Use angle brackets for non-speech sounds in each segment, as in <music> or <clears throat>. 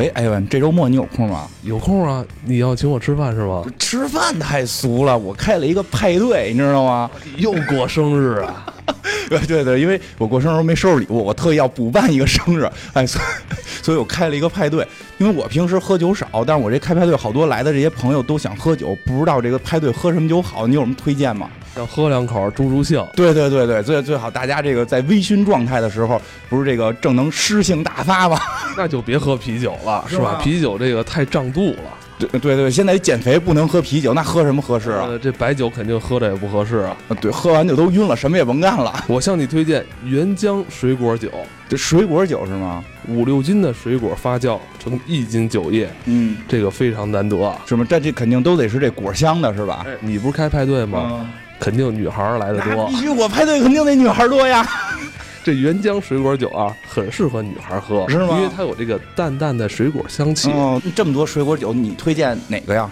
哎，艾文，这周末你有空吗？有空啊！你要请我吃饭是吧？吃饭太俗了，我开了一个派对，你知道吗？又过生日啊！<laughs> 对对对，因为我过生日没收拾礼物，我特意要补办一个生日，哎，所以所以我开了一个派对。因为我平时喝酒少，但是我这开派对好多来的这些朋友都想喝酒，不知道这个派对喝什么酒好，你有什么推荐吗？要喝两口助助兴。对对对对，最最好大家这个在微醺状态的时候，不是这个正能诗性大发吗？<laughs> 那就别喝啤酒了，是吧？啤酒这个太胀肚了。对对对，现在减肥不能喝啤酒，那喝什么合适啊？这白酒肯定喝着也不合适啊。对，喝完就都晕了，什么也甭干了。<laughs> 我向你推荐原浆水果酒，这水果酒是吗？五六斤的水果发酵成一斤酒液，嗯，这个非常难得，是吗？但这肯定都得是这果香的，是吧？你不是开派对吗？肯定女孩来的多。必须我派对肯定得女孩多呀。这原浆水果酒啊，很适合女孩喝，是吗？因为它有这个淡淡的水果香气。哦，这么多水果酒，你推荐哪个呀？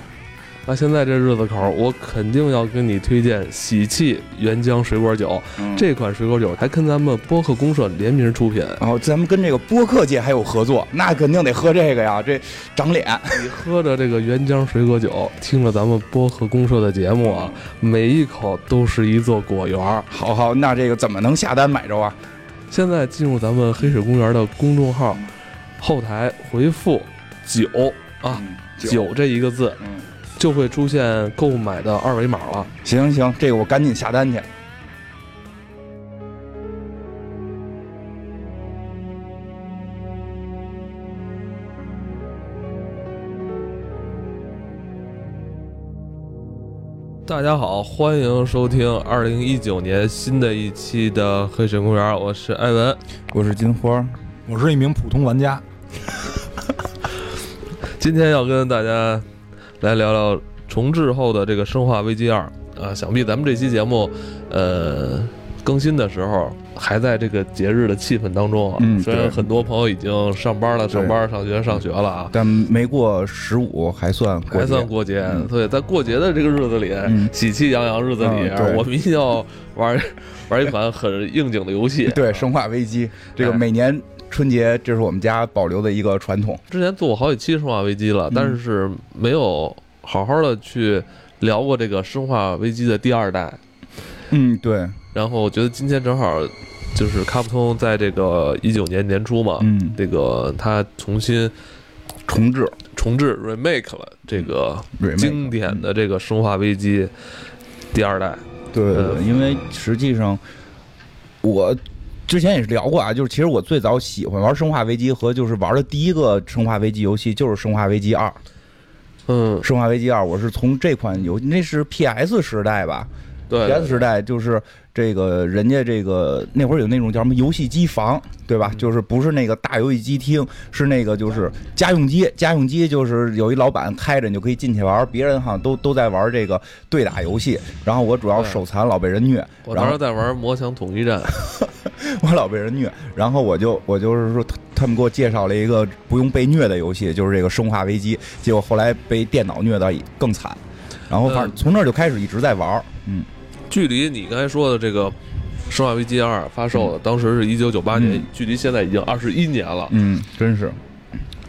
那现在这日子口，我肯定要跟你推荐喜气原浆水果酒。这款水果酒还跟咱们播客公社联名出品，然后咱们跟这个播客界还有合作，那肯定得喝这个呀，这长脸。<laughs> 你喝着这个原浆水果酒，听着咱们播客公社的节目啊，每一口都是一座果园。好好，那这个怎么能下单买着啊？现在进入咱们黑水公园的公众号，后台回复“九”啊，“九”这一个字，就会出现购买的二维码了。行行，这个我赶紧下单去。大家好，欢迎收听二零一九年新的一期的黑水公园。我是艾文，我是金花，我是一名普通玩家。<laughs> 今天要跟大家来聊聊重置后的这个《生化危机二》啊，想必咱们这期节目，呃。更新的时候还在这个节日的气氛当中啊，虽然很多朋友已经上班了、上班、上学、上学了啊，但没过十五还算还算过节。对，在过节的这个日子里，喜气洋洋日子里，我们一定要玩 <laughs> 玩一款很应景的游戏。对，《生化危机》这个每年春节，这是我们家保留的一个传统。之前做过好几期《生化危机》了，但是没有好好的去聊过这个《生化危机》的第二代。嗯，对。然后我觉得今天正好，就是卡普通在这个一九年年初嘛，嗯，这个他重新重置、重置 remake 了这个经典的这个《生化危机》第二代。对，因为实际上我之前也是聊过啊，就是其实我最早喜欢玩《生化危机》和就是玩的第一个《生化危机》游戏就是《生化危机二》。嗯，《生化危机二》我是从这款游那是 PS 时代吧？对，PS 时代就是这个人家这个那会儿有那种叫什么游戏机房，对吧？就是不是那个大游戏机厅，是那个就是家用机。家用机就是有一老板开着，你就可以进去玩。别人好像都都在玩这个对打游戏，然后我主要手残老被人虐。我当时在玩魔枪统一战，<laughs> 我老被人虐，<laughs> 然后我就我就是说他们给我介绍了一个不用被虐的游戏，就是这个生化危机。结果后来被电脑虐的更惨，然后反正从那儿就开始一直在玩，嗯。距离你刚才说的这个《生化危机二》发售的，当时是一九九八年，距离现在已经二十一年了。嗯，真是。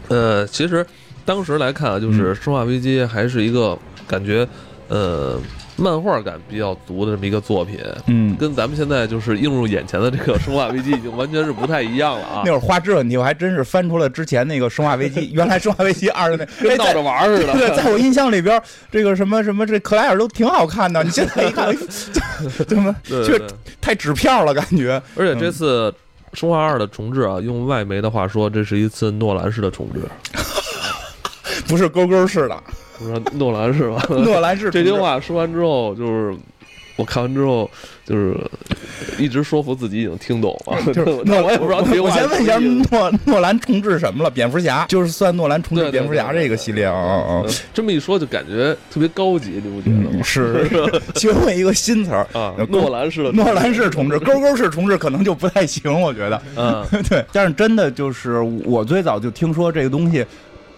呃，其实当时来看啊，就是《生化危机》还是一个感觉，呃。漫画感比较足的这么一个作品，嗯，跟咱们现在就是映入眼前的这个《生化危机》已经完全是不太一样了啊。<laughs> 那会儿画质问题，我还真是翻出了之前那个《生化危机》，<laughs> 原来《生化危机二》的那 <laughs> 跟闹着玩似的。对，在我印象里边，这个什么什么这克莱尔都挺好看的。你现在一看，怎么就太纸片了感觉？而且这次《生化二》的重置啊，用外媒的话说，这是一次诺兰式的重置，不是勾勾式的。我说诺兰是吧？<laughs> 诺兰是这句话说完之后，就是我看完之后，就是一直说服自己已经听懂了。就是那我也不知道。我先问一下，诺诺兰重置什么了？蝙蝠侠，就是算诺兰重置蝙蝠侠这个系列啊啊！这么一说，就感觉特别高级，你不觉得吗？是，<laughs> 学会一个新词儿啊，诺兰式的诺兰式重置，勾勾式重置可能就不太行，我觉得。嗯，<laughs> 对。但是真的就是我最早就听说这个东西。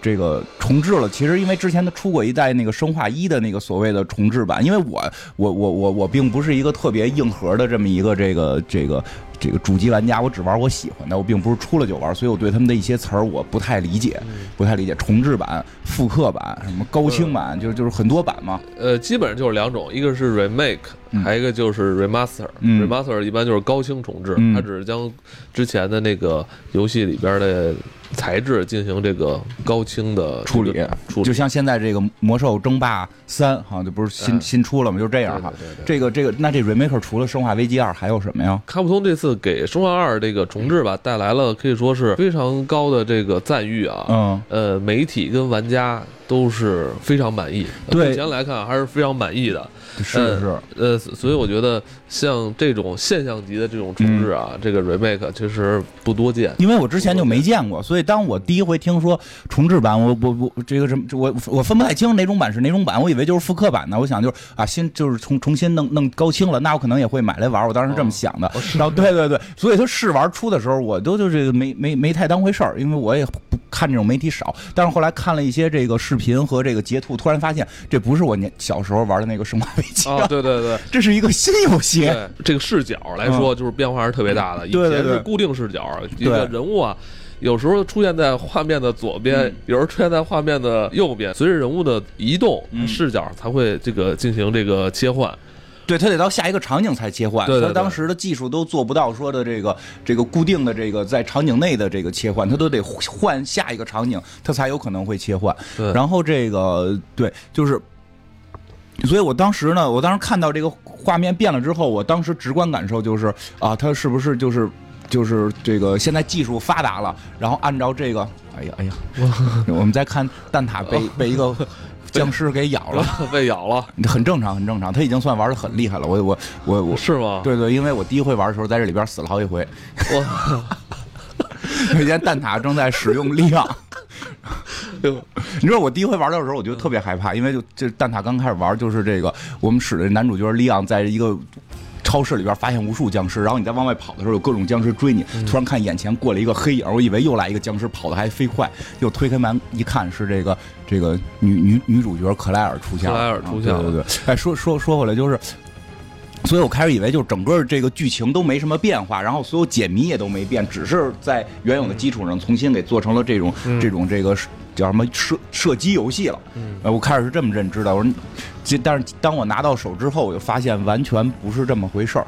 这个重置了，其实因为之前他出过一代那个生化一的那个所谓的重置版，因为我我我我我并不是一个特别硬核的这么一个这个这个这个主机玩家，我只玩我喜欢的，我并不是出了就玩，所以我对他们的一些词儿我不太理解，不太理解。重制版、复刻版、什么高清版，就是就是很多版嘛。呃，基本上就是两种，一个是 remake，嗯还有一个就是 remaster。嗯 remaster 一般就是高清重置，嗯它只是将之前的那个游戏里边的材质进行这个高清的处理处理就。像现在这个《魔兽争霸三》好像就不是新、哎新出了吗？就这样哈。对对对对这个这个，那这 remake 除了《生化危机二》还有什么呀？卡普通这次给《生化二》这个重置吧，带来了可以说是非常高的这个赞誉啊。嗯，呃，媒体跟玩家都是非常满意。对目前来看还是非常满意的。是是，呃，所以我觉得像这种现象级的这种重置啊，嗯这个 remake 其实不多见。因为我之前就没见过，所以当我第一回听说重置版，我我我这个什么，我我分不太清哪种版是哪种版，我以为就是复刻版呢。我想就是啊，新就是重重新弄弄高清了，那我可能也会买来玩。我当时是这么想的。然后对对对，所以他试玩出的时候，我都就这个没没没太当回事儿，因为我也不看这种媒体少。但是后来看了一些这个视频和这个截图，突然发现这不是我年小时候玩的那个生化危机啊，对对对这是一个新游戏。对，这个视角来说，就是变化是特别大的。以前是固定视角，一个人物啊。有时候出现在画面的左边，嗯有时候出现在画面的右边，随着人物的移动，嗯视角才会这个进行这个切换。对，他得到下一个场景才切换，对对对他当时的技术都做不到说的这个这个固定的这个在场景内的这个切换，他都得换下一个场景，他才有可能会切换。对然后这个对，就是。所以我当时呢，我当时看到这个画面变了之后，我当时直观感受就是啊，他是不是就是就是这个现在技术发达了，然后按照这个，哎呀哎呀，我们再看蛋挞被 <laughs> 被一个僵尸给咬了，<laughs> 被咬了，很正常，很正常。他已经算玩的很厉害了。我我我我，是吗？对对，因为我第一回玩的时候，在这里边死了好几回。我那天蛋挞正在使用力量，<laughs> 哟你知道我第一回玩的时候，我就特别害怕，因为就这蛋挞刚开始玩，就是这个我们使的男主角利昂在一个。超市里边发现无数僵尸，然后你在往外跑的时候，有各种僵尸追你。突然看眼前过了一个黑影，我以为又来一个僵尸，跑的还飞快。又推开门一看，是这个这个女女女主角克莱尔出现了。克莱尔出现了啊对对对。哎，说说说回来，就是所以我开始以为就是整个这个剧情都没什么变化，然后所有解谜也都没变，只是在原有的基础上重新给做成了这种、这种这个叫什么射射击游戏了。我开始是这么认知的。我说，这但是当我拿到手之后，我就发现完全不是这么回事儿。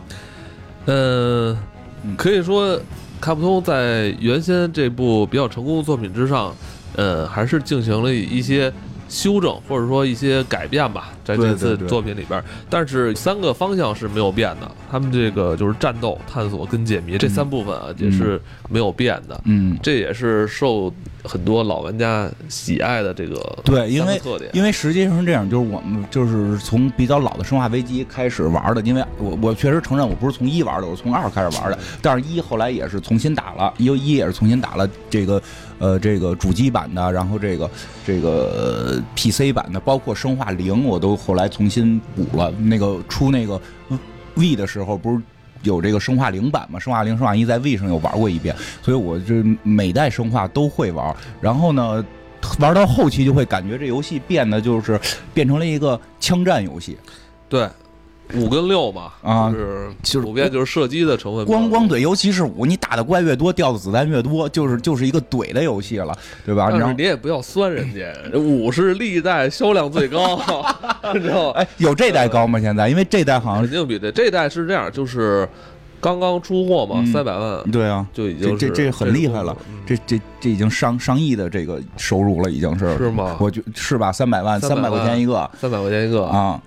呃嗯，可以说，卡普通在原先这部比较成功的作品之上，呃，还是进行了一些修正或者说一些改变吧，在这次作品里边儿。但是三个方向是没有变的，他们这个就是战斗、探索跟解谜这三部分啊，也是没有变的。嗯，这也是受很多老玩家喜爱的这个对，因为特点。因为实际上是这样，就是我们就是从比较老的《生化危机》开始玩的，因为我我确实承认我不是从一玩的，我是从二开始玩的，但是一后来也是重新打了，一一也是重新打了这个呃这个主机版的，然后这个这个呃 PC 版的，包括《生化零》我都后来重新补了，那个出那个 V 的时候不是。有这个生化零版嘛？生化零、生化一在 V 上有玩过一遍，所以我这每代生化都会玩。然后呢，玩到后期就会感觉这游戏变得就是变成了一个枪战游戏，对，五跟六吧，啊就是就是普遍就是射击的成分。光光怼，尤其是五，你打的怪越多，掉的子弹越多，就是就是一个怼的游戏了，对吧？但是你也不要酸人家，五是历代销量最高，你 <laughs> 知道吗？哎，有这代高吗？现在？因为这代好像是肯定比这这代是这样，就是刚刚出货嘛，嗯三百万对啊，就已经这这这很厉害了嗯这这这已经上上亿的这个收入了，已经是是吗？我觉是吧？三百万，三百块钱一个三百块钱一个，啊，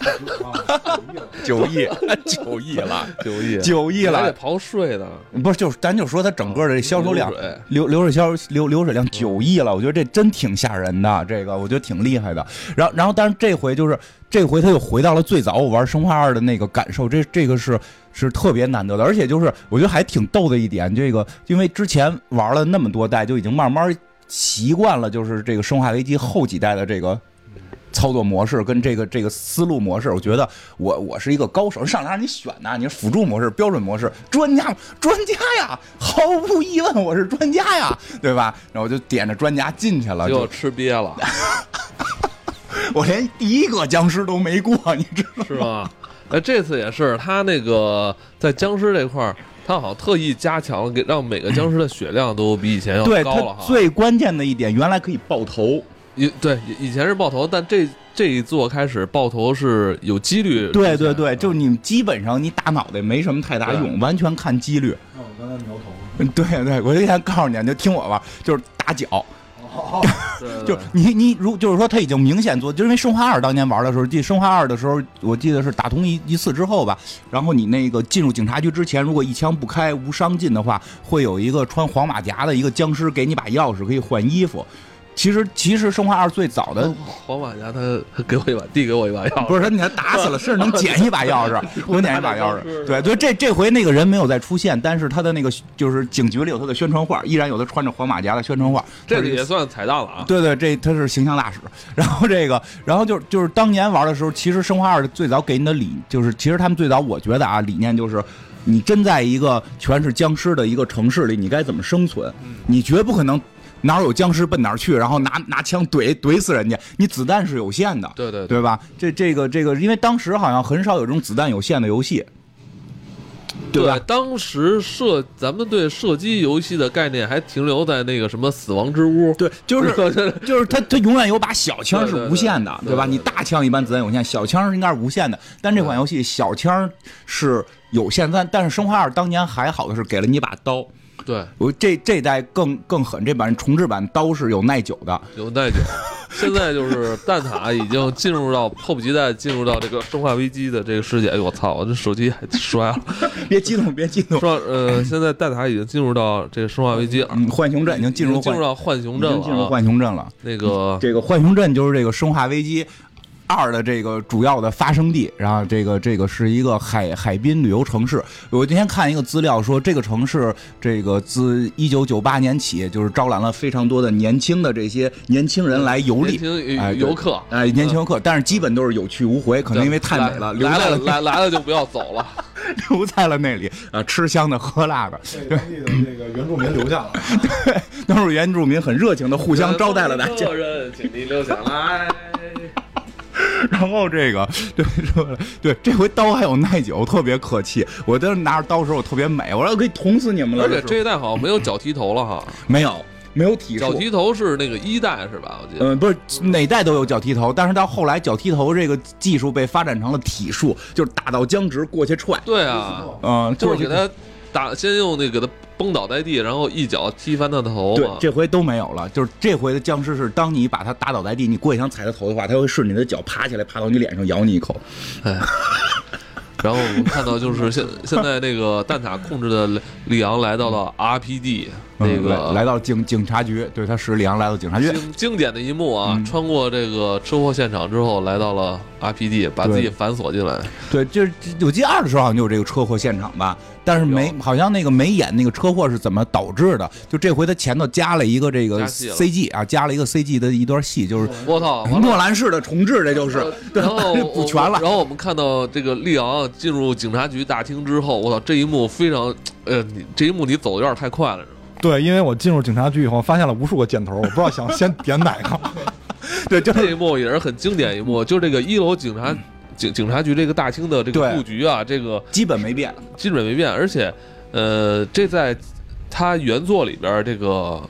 <laughs> 九亿，九亿了，九亿，九亿了，还得刨税呢，不是，就是咱就说它整个的销售量流，流流水销流流水量九亿了，我觉得这真挺吓人的，这个我觉得挺厉害的。然后然后，但是这回就是这回他又回到了最早我玩生化二的那个感受，这这个是是特别难得的，而且就是我觉得还挺逗的一点，这个因为之前玩了那么多代，就已经慢慢习惯了，就是这个生化危机后几代的这个。操作模式跟这个这个思路模式，我觉得我我是一个高手，上来让你选呐，你是辅助模式、标准模式、专家专家呀，毫无疑问我是专家呀，对吧？然后我就点着专家进去了，就吃瘪了，<laughs> 我连第一个僵尸都没过，你知道吗？是吧？哎，这次也是他那个在僵尸这块儿，他好像特意加强了，给让每个僵尸的血量都比以前要高了哈。最关键的一点，原来可以爆头。以对以以前是爆头，但这这一座开始爆头是有几率。对对对，就你基本上你打脑袋没什么太大用，完全看几率。那我刚才苗头。对对，我就先告诉你，就听我吧，就是打脚。<laughs> 对对就你你如就是说他已经明显做，就因为生化二当年玩的时候，记生化二的时候，我记得是打通一一次之后吧，然后你那个进入警察局之前，如果一枪不开无伤进的话，会有一个穿黄马甲的一个僵尸给你把钥匙可以换衣服。其实其实生化二最早的黄马甲他他给我一把，递给我一把钥匙。<laughs> 不是他，你还打死了，<laughs> 是能捡一把钥匙，能捡一把钥匙。对对，这这回那个人没有再出现，但是他的那个就是警局里有他的宣传画，依然有他穿着黄马甲的宣传画。这个也算彩蛋了啊。对对，这他是形象大使。然后这个，然后就就是当年玩的时候，其实生化二最早给你的理就是，其实他们最早我觉得啊，理念就是。你真在一个全是僵尸的一个城市里，你该怎么生存？你绝不可能哪儿有僵尸奔哪儿去，然后拿拿枪怼怼死人家。你子弹是有限的，对对对吧？这这个这个，因为当时好像很少有这种子弹有限的游戏，对吧？当时射咱们对射击游戏的概念还停留在那个什么死亡之屋。对，就是是 <laughs> 就是它它永远有把小枪是无限的，对对对对你大枪一般子弹有限，小枪应该是无限的。但这款游戏小枪是有限，但但是生化二当年还好的是给了你一把刀。对，我这这代更更狠，这版重制版刀是有耐久的。有耐久。现在就是蛋挞已经进入到迫不及待进入到这个生化危机的这个世界。哎呦我操，我这手机还摔了。别激动，别激动。说呃，现在蛋挞已经进入到这个生化危机，嗯，浣熊镇已经进入进入到浣熊镇已经进入。浣熊镇了。那个这个浣熊镇就是这个《生化危机二》的这个主要的发生地，然后这个这个是一个海海滨旅游城市。我今天看一个资料说，这个城市这个自一九九八年起，就是招揽了非常多的年轻的这些年轻人来游历。哎游客，哎，年轻游客，但是基本都是有去无回，可能因为太美了，留来了在了来来了就不要走了。<laughs> 留在了那里啊，吃香的喝辣的，被当地的那个原住民留下了。<laughs> 对都是原住民很热情的互相招待了大家。客人，请你留下来。<laughs> 然后这个，对对这回刀还有耐久，特别客气。我当时拿着刀的时候，我特别美，我说可以捅死你们了。而且这一代好像没有脚踢头了哈，没有没有体术，脚踢头是那个一代是吧？我记得。嗯，不是哪代都有脚踢头，但是到后来脚踢头这个技术被发展成了体术，就是打到僵直过去踹，对啊，嗯，就是给他打，先用那个给他崩倒在地，然后一脚踢翻他的头。，对这回都没有了。就是这回的僵尸是，当你把他打倒在地，你过去想踩他头的话，他会顺着你的脚爬起来，爬到你脸上咬你一口。哎 <laughs> 然后我们看到就是现现在那个蛋挞控制的里昂来到了 RPD 那嗯个来来到警警察局，对他使里昂来到警察局，经经典的一幕啊，嗯穿过这个车祸现场之后，来到了 RPD，把自己反锁进来。对，就是我记得二的时候好像就有这个车祸现场吧，但是没好像那个没演那个车祸是怎么导致的。就这回他前头加了一个这个 CG 啊，加了一个 CG 的一段戏，就是我操！诺兰式的重置，这就是对然后 <laughs> 补全了。然后我们看到这个利昂进入警察局大厅之后，我操，这一幕非常，呃，你这一幕你走的有点太快了，是吧对，因为我进入警察局以后，发现了无数个箭头，我不知道想先点哪个。<laughs> 对，就这一幕也是很经典一幕，就这个一楼警察警警察局这个大厅的这个布局啊，这个基本没变。基本没变，而且，呃，这在它原作里边这个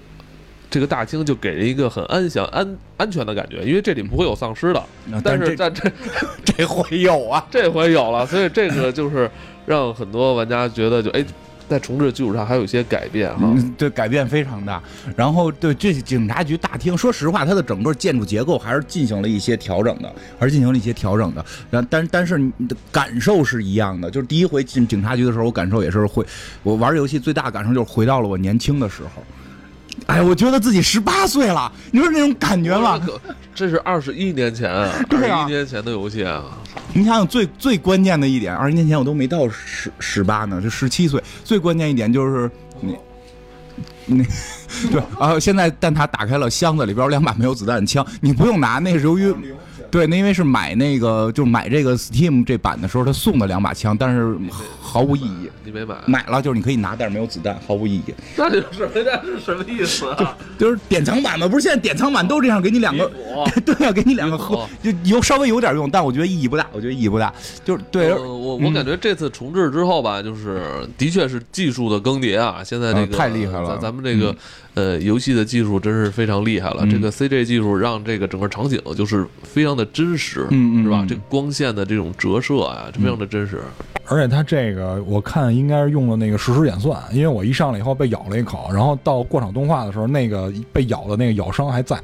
这个大厅就给人一个很安详、安安全的感觉，因为这里不会有丧尸的。但是在这 <laughs> 这回有啊，<laughs> 这回有了，所以这个就是让很多玩家觉得就哎，在重置的基础上还有一些改变哈。嗯，对，改变非常大。然后对这警察局大厅，说实话，它的整个建筑结构还是进行了一些调整的，还是进行了一些调整的。然但但是你的感受是一样的，就是第一回进警察局的时候，我感受也是会，我玩游戏最大的感受就是回到了我年轻的时候。哎，我觉得自己十八岁了，你说那种感觉吗？可这是二十一年前 <laughs> 啊，二十一年前的游戏啊，你想想最最关键的一点，二十年前我都没到十十八呢，就十七岁。最关键一点就是你，<laughs> 你对啊，现在蛋挞打开了箱子，里边有两把没有子弹的枪，你不用拿，那是由于对，那因为是买那个就买这个 Steam 这版的时候，他送的两把枪，但是毫无意义。你没买？买了就是你可以拿，但是没有子弹，毫无意义。那就是那是什么意思啊？<laughs> 就是典藏版嘛，不是现在典藏版都这样，给你两个，<laughs> 对啊，给你两个盒，就有稍微有点用，但我觉得意义不大，我觉得意义不大。就是对呃，我我感觉这次重置之后吧，就是的确是技术的更迭啊。现在这个嗯太厉害了咱咱们这个呃游戏的技术真是非常厉害了。嗯这个 CG 技术让这个整个场景就是非常的真实，是吧？这个光线的这种折射啊，非常的真实。而且它这个我看应该是用了那个实时演算，因为我一上来以后被咬了一口，然后到过场动画的时候，那个被咬的那个咬伤还在。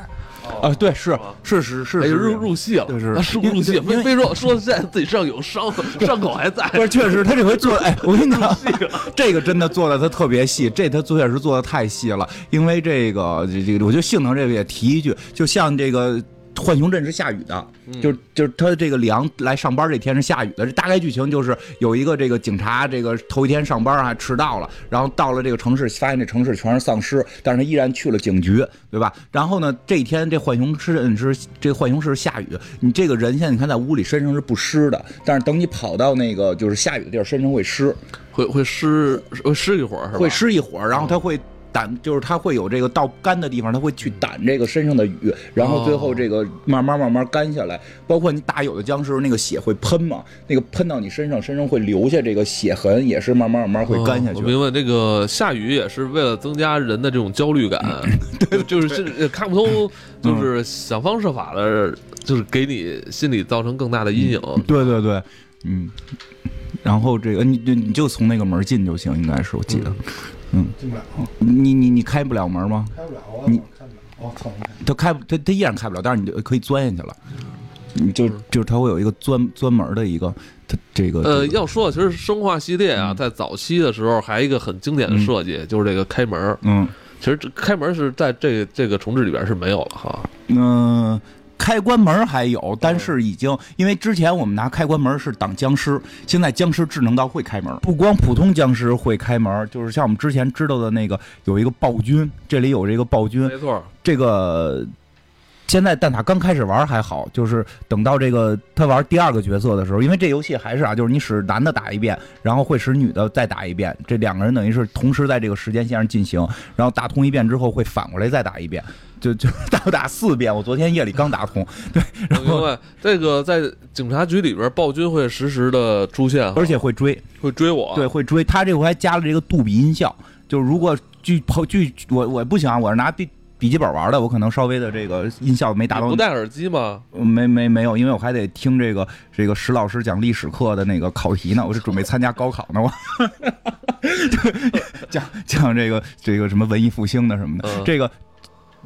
啊，对，是是是是入入戏了，对是啊是入戏？非非说说现在自己身上有伤，<laughs> 伤口还在。不是，确实，他这回做，哎，我跟你讲，<laughs> 这个真的做的他特别细，这他确实做的太细了。因为这个，这这个，我觉得性能这个也提一句，就像这个。浣熊镇是下雨的，就就是他这个里昂来上班这天是下雨的。这大概剧情就是有一个这个警察，这个头一天上班还迟到了，然后到了这个城市，发现这城市全是丧尸，但是他依然去了警局，对吧？然后呢，这一天这浣熊镇是这浣熊市下雨，你这个人现在你看在屋里身上是不湿的，但是等你跑到那个就是下雨的地儿，身上会湿，会会湿会湿一会儿是吧？会湿一会儿，然后他会。掸就是它会有这个到干的地方，它会去掸这个身上的雨，然后最后这个慢慢慢慢干下来。包括你打有的僵尸，那个血会喷嘛，那个喷到你身上，身上会留下这个血痕，也是慢慢慢慢会干下去。哦我明白，这个下雨也是为了增加人的这种焦虑感，<laughs> 对，就是是看不通，就是想方设法的，就是给你心里造成更大的阴影。对对对，嗯。然后这个你你你就从那个门进就行，应该是我记得。<laughs> 进不了，你你你开不了门吗？开不了啊！你开不了，哦，操！他开不它它依然开不了，但是你就可以钻进去了。你就就是它会有一个钻钻门的一个，它这个呃，这个要说其实生化系列啊，嗯在早期的时候还有一个很经典的设计，就是这个开门。嗯其实这开门是在这这个重置里边是没有了哈。嗯。开关门还有，但是已经因为之前我们拿开关门是挡僵尸，现在僵尸智能到会开门，不光普通僵尸会开门，就是像我们之前知道的那个有一个暴君，这里有这个暴君，没错，这个现在蛋挞刚开始玩还好，就是等到这个他玩第二个角色的时候，因为这游戏还是啊，就是你使男的打一遍，然后会使女的再打一遍，这两个人等于是同时在这个时间线上进行，然后打通一遍之后会反过来再打一遍，就就 <laughs> 打打四遍。我昨天夜里刚打通，对，然后。这个在警察局里边，暴君会实时的出现，而且会追，会追我。对，会追。他这回还加了这个杜比音效，就是如果据据我我不行啊，我是拿笔笔记本玩的，我可能稍微的这个音效没达到不戴耳机吗？没没没有，因为我还得听这个这个石老师讲历史课的那个考题呢，我是准备参加高考呢，我 <laughs> 讲讲这个这个什么文艺复兴的什么的，嗯这个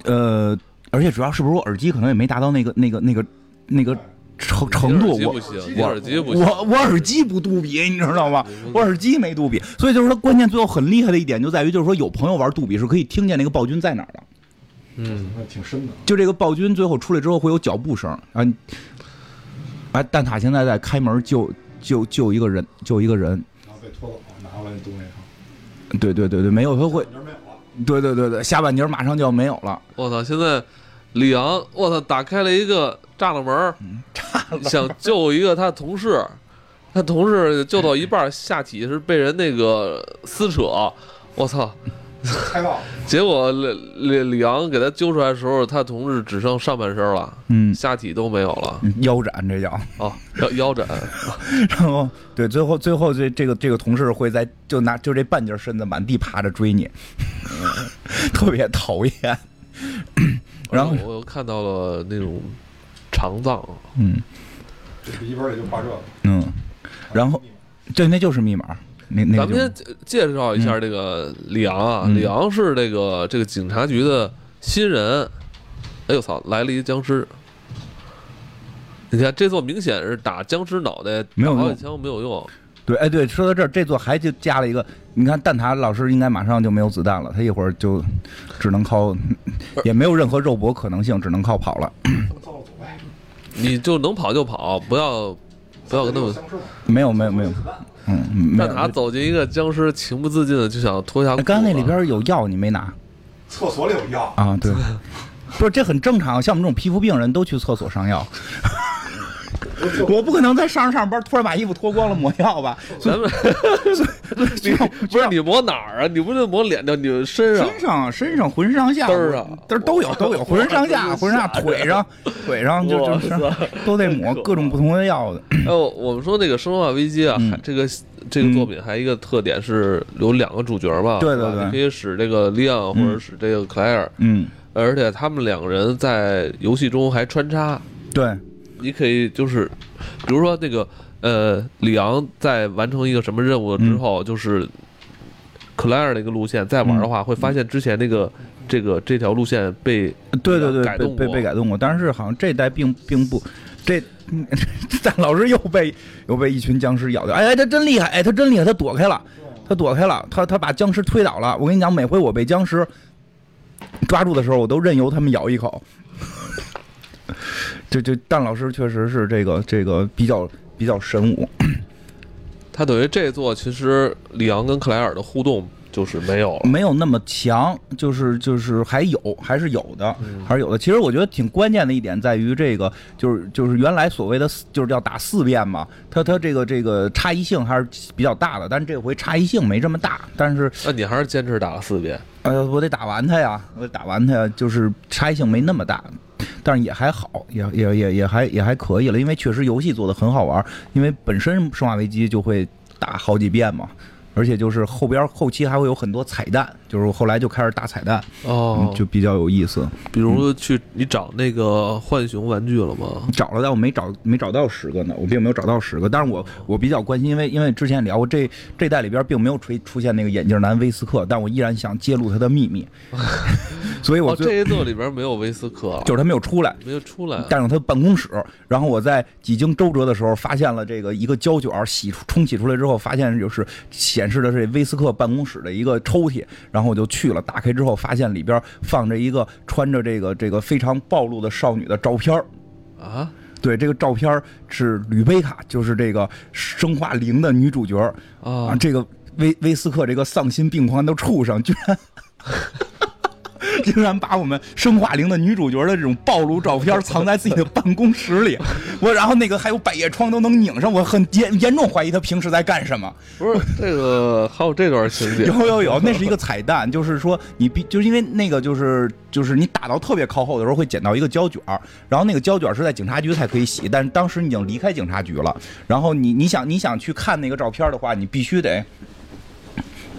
呃，而且主要是不是我耳机可能也没达到那个那个那个那个程程度，我我耳机不。我我耳机不杜比，你知道吗？我耳机没杜比，所以就是说关键最后很厉害的一点就在于，就是说有朋友玩杜比是可以听见那个暴君在哪儿的。嗯，那挺深的。就这个暴君最后出来之后会有脚步声啊，你哎，蛋挞现在在开门救救救一个人，救一个人，然后被拖走了，拿回来那东西，对对对对，没有他会。对对对对，下半截马上就要没有了，我操！现在李昂，我操，打开了一个栅栏门儿，想救一个他同事，他同事救到一半，下体是被人那个撕扯，我操！<laughs> 结果李李李阳给他揪出来的时候，他同事只剩上半身了，嗯，下体都没有了。腰斩这叫，哦，腰腰斩，<laughs> 然后对，最后最后这这个这个同事会在就拿就这半截身子满地爬着追你，<laughs> 特别讨厌，然后我又看到了那种肠脏，嗯。这笔记本里就画这个。嗯，然后对，那就是密码，那那咱们先介绍一下这个李昂啊，嗯李昂是这个这个警察局的新人。哎呦操，来了一僵尸！你看这座明显是打僵尸脑袋，没有枪没有用。对，哎，对，说到这儿，这座还就加了一个，你看蛋挞老师应该马上就没有子弹了，他一会儿就只能靠，也没有任何肉搏可能性，只能靠跑了。你就能跑就跑，不要不要跟他们。没有，没有，没有，嗯，没有。让他走进一个僵尸，情不自禁的就想脱下刚才那里边有药，你没拿？厕所里有药。啊，对，<laughs> 不是这很正常，像我们这种皮肤病人都去厕所上药。我不可能在上着上班突然把衣服脱光了抹药吧？<laughs> 咱们你不是你抹哪儿啊？你不是抹脸上，你身上身上、身上、浑身上下嘚儿啊都都有都有，浑身上下、浑身上下、腿上、腿上就就是都得抹各种不同的药的。哎，我我们说那个《生化危机》啊，嗯这个这个作品还一个特点是有两个主角吧对对对你可以使这个利昂或者使这个克莱尔，嗯，而且他们两个人在游戏中还穿插，对，你可以就是，比如说那个呃，里昂在完成一个什么任务之后，就是克莱尔那个路线再玩的话，会发现之前那个这个这条路线被对对对，被被改动被被改动过，但是好像这代并并不，<laughs> 这 <laughs> 但老师又被又被一群僵尸咬掉，哎哎，他真厉害，哎，他真厉害，他躲开了，他躲开了，他他把僵尸推倒了。我跟你讲，每回我被僵尸抓住的时候，我都任由他们咬一口。这这蛋老师确实是这个这个比较比较神武，<clears throat> 他等于这座其实里昂跟克莱尔的互动就是没有了。没有那么强，就是就是还有还是有的，还是有的。其实我觉得挺关键的一点在于这个，就是就是原来所谓的四就是要打四遍嘛，它它这个这个差异性还是比较大的，但是这回差异性没这么大，但是那你还是坚持打了四遍，呃，我得打完它呀，我得打完它呀，就是差异性没那么大，但是也还好，也也也也还也还可以了，因为确实游戏做的很好玩，因为本身《生化危机》就会打好几遍嘛。而且就是后边后期还会有很多彩蛋，就是后来就开始打彩蛋，哦嗯，就比较有意思。比如去你找那个浣熊玩具了吗？找了，但我没找没找到十个呢，我并没有找到十个。但是我我比较关心，因为因为之前聊过这这代里边并没有出出现那个眼镜男威斯克，但我依然想揭露他的秘密，<laughs> 所以我哦，这一座里边没有威斯克了，就是他没有出来。没有出来。带上他办公室，然后我在几经周折的时候，发现了这个一个胶卷洗冲洗出来之后，发现就是显示的是威斯克办公室的一个抽屉，然后我就去了，打开之后发现里边放着一个穿着这个这个非常暴露的少女的照片儿。啊，对，这个照片儿是吕贝卡，就是这个生化零的女主角啊，这个威威斯克这个丧心病狂的畜生，居然。竟然把我们生化灵的女主角的这种暴露照片藏在自己的办公室里，<laughs> 我然后那个还有百叶窗都能拧上，我很严严重怀疑他平时在干什么。不是这个，还有这段情节有有有，那是一个彩蛋，就是说你必就是因为那个就是就是你打到特别靠后的时候会捡到一个胶卷，然后那个胶卷是在警察局才可以洗，但是当时你已经离开警察局了，然后你你想你想去看那个照片的话，你必须得。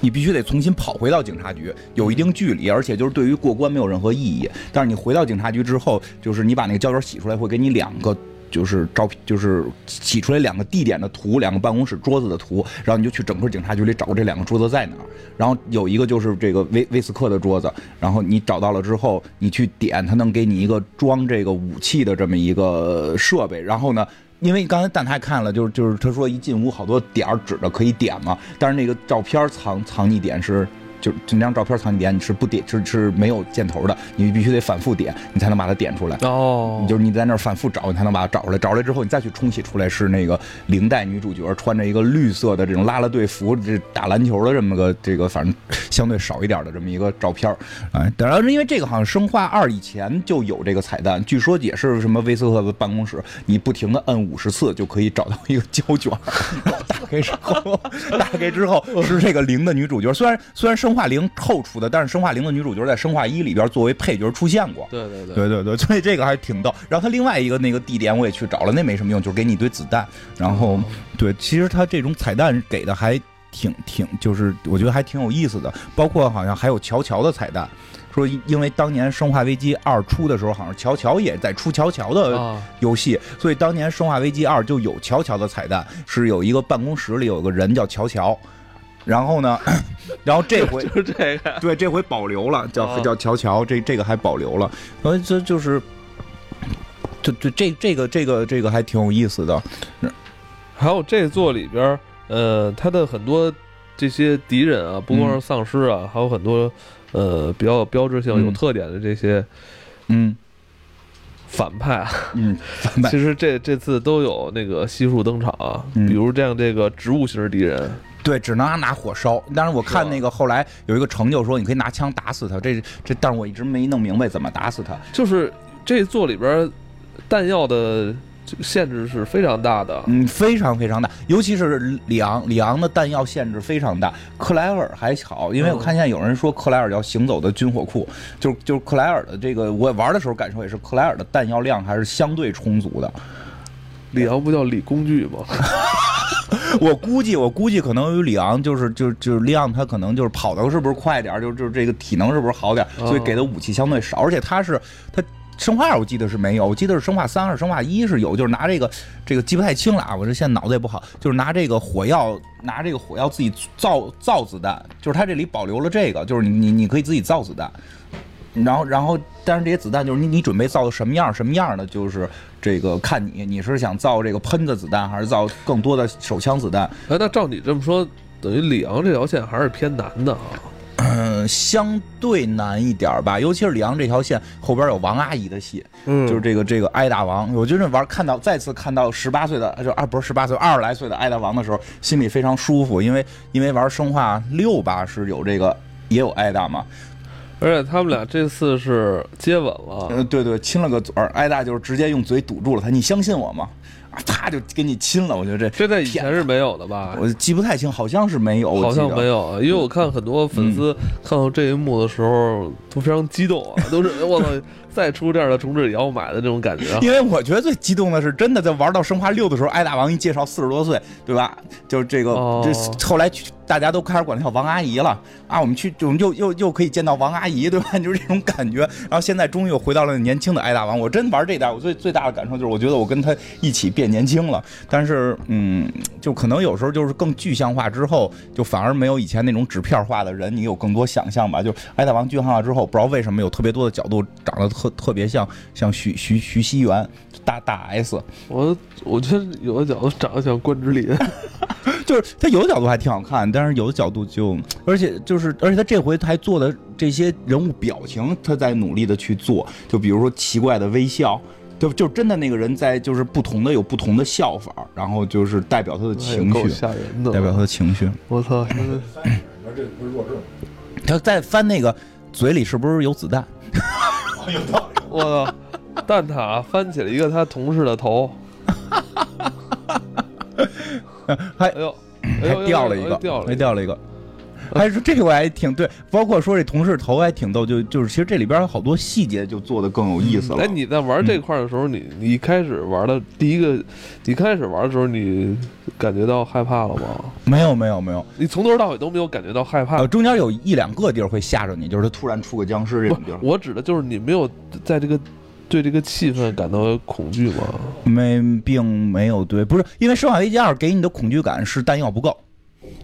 你必须得重新跑回到警察局，有一定距离，而且就是对于过关没有任何意义。但是你回到警察局之后，就是你把那个胶卷洗出来，会给你两个就是照片，就是洗出来两个地点的图，两个办公室桌子的图，然后你就去整个警察局里找这两个桌子在哪儿。然后有一个就是这个威威斯克的桌子，然后你找到了之后，你去点，它能给你一个装这个武器的这么一个设备。然后呢，因为刚才蛋太看了，就是就是他说一进屋好多点儿指着可以点嘛，但是那个照片藏藏匿点是。就就那张照片藏你点你是不点是是没有箭头的，你必须得反复点，你才能把它点出来。哦你，就是你在那儿反复找，你才能把它找出来。找出来之后，你再去冲洗出来是那个零代女主角穿着一个绿色的这种拉拉队服，这打篮球的这么个这个，反正相对少一点的这么一个照片儿。哎，当然是因为这个好像生化二以前就有这个彩蛋，据说也是什么威斯特的办公室，你不停的摁五十次就可以找到一个胶卷打开之后，<laughs> 打开之后是这个零的女主角。虽然虽然生化零后出的，但是生化零的女主角在生化一里边作为配角出现过。对对对，对对对，<laughs> 所以这个还挺逗。然后他另外一个那个地点我也去找了，那没什么用，就是给你一堆子弹。然后对，其实他这种彩蛋给的还挺挺，就是我觉得还挺有意思的。包括好像还有乔乔的彩蛋，说因为当年《生化危机二》出的时候，好像乔乔也在出乔乔的啊，游戏，所以当年《生化危机二》就有乔乔的彩蛋，是有一个办公室里有个人叫乔乔。然后呢，<laughs> 然后这回 <laughs> 就是这个。对，这回保留了，叫哦。叫乔乔，这这个还保留了，所以这就是，就就这这个这个这个还挺有意思的，还有这座里边，呃，它的很多这些敌人啊，不光是丧尸啊，还有很多呃比较标志性、嗯。有特点的这些嗯。反派啊。嗯，<laughs> 其实这这次都有那个悉数登场啊，嗯。比如这样这个植物型敌人对，只能拿火烧。但是我看那个后来有一个成就说，你可以拿枪打死他。这这，但是我一直没弄明白怎么打死他。就是这座里边弹药的限制是非常大的。嗯，非常非常大，尤其是里昂，里昂的弹药限制非常大。克莱尔还好，因为我看现在有人说克莱尔要行走的军火库，就是就是克莱尔的这个，我玩的时候感受也是克莱尔的弹药量还是相对充足的。里昂不叫理工具吗？<laughs> <laughs> 我估计，我估计可能有里昂，就是就是就是利昂，他可能就是跑的是不是快点，就就是这个体能是不是好点，所以给的武器相对少，而且他是他生化二我记得是没有，我记得是生化三还是生化一是有，就是拿这个这个记不太清了啊，我这现在脑子也不好，就是拿这个火药拿这个火药自己造造子弹，就是他这里保留了这个，就是你你你可以自己造子弹。然后，然后，但是这些子弹就是你，你准备造的什么样什么样的，就是这个看你，你是想造这个喷子子弹，还是造更多的手枪子弹？哎，那照你这么说，等于里昂这条线还是偏难的啊？嗯，相对难一点吧，尤其是里昂这条线后边有王阿姨的戏，嗯，就是这个这个挨打王，我觉得玩看到再次看到十八岁的就二不是十八岁二十来岁的挨打王的时候，心里非常舒服，因为因为玩生化六吧是有这个也有挨打嘛。而且他们俩这次是接吻了，嗯，对对，亲了个嘴儿，艾大就是直接用嘴堵住了他，你相信我吗？啊，啪就给你亲了，我觉得这这在以前是没有的吧？我记不太清，好像是没有，好像没有，因为我看很多粉丝看到这一幕的时候都非常激动啊，都是我操，再出这样的重置也要买的这种感觉。<laughs> 因为我觉得最激动的是，真的在玩到生化六的时候，艾大王一介绍四十多岁，对吧？就是这个，这后来大家都开始管他叫王阿姨了啊！我们去，我们又又又可以见到王阿姨，对吧？<laughs> 就是这种感觉。然后现在终于又回到了年轻的艾大王。我真玩这代，我最最大的感受就是，我觉得我跟他一起变年轻了。但是，嗯，就可能有时候就是更具象化之后，就反而没有以前那种纸片化的人，你有更多想象吧。就艾大王具象化之后，不知道为什么有特别多的角度长得特特别像像徐徐徐熙媛大大 S。我我觉得有的角度长得像关之琳。<laughs> 就是他有的角度还挺好看，但是有的角度就，而且就是，而且他这回他还做的这些人物表情，他在努力的去做，就比如说奇怪的微笑，就就真的那个人在就是不同的有不同的笑法，然后就是代表他的情绪，吓人的，代表他的情绪。我操！这不是弱智吗？他在翻那个嘴里是不是有子弹？有道理。<laughs> 我操！蛋挞翻起了一个他同事的头。<laughs> 还哎呦，还掉了一个，掉了，还掉了一个。还是这个还挺对，包括说这同事头还挺逗，就就是其实这里边有好多细节就做的更有意思了。哎，你在玩这块的时候，你你一开始玩的第一个，你开始玩的时候，你感觉到害怕了吗？没有，没有，没有。你从头到尾都没有感觉到害怕。呃，中间有一两个地儿会吓着你，就是他突然出个僵尸这种地儿。我指的就是你没有在这个。对这个气氛感到恐惧吗？没，并没有。对，不是因为《生化危机二》给你的恐惧感是弹药不够，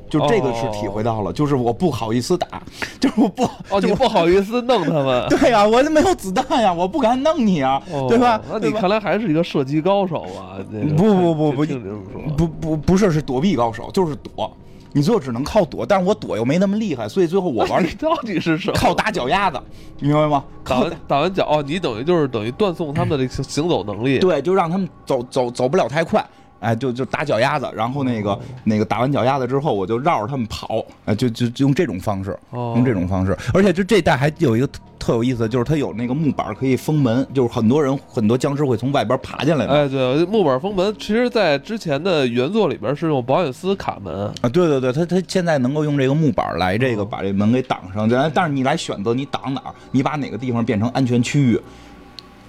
就这个是体会到了。就是我不好意思打，<laughs> 就是我不哦，你不好意思弄他们。<laughs> 对呀，我没有子弹呀，我不敢弄你啊，对吧？那你看来还是一个射击高手啊？不不不不，听这么说，不不不是是躲避高手，就是躲。你最后只能靠躲，但是我躲又没那么厉害，所以最后我玩 <laughs> 你到底是什么？靠打脚丫子，明白吗？打完打完脚哦，你等于就是等于断送他们的这行行走能力，对，就让他们走走走不了太快。哎，就就打脚丫子，然后那个那个打完脚丫子之后，我就绕着他们跑，哎，就就就用这种方式，用这种方式，而且就这代还有一个特有意思，就是它有那个木板可以封门，就是很多人很多僵尸会从外边爬进来。哎，对，木板封门，其实在之前的原作里边是用保险丝卡门啊，对对对，他他现在能够用这个木板来这个把这门给挡上，但是你来选择你挡哪儿，你把哪个地方变成安全区域。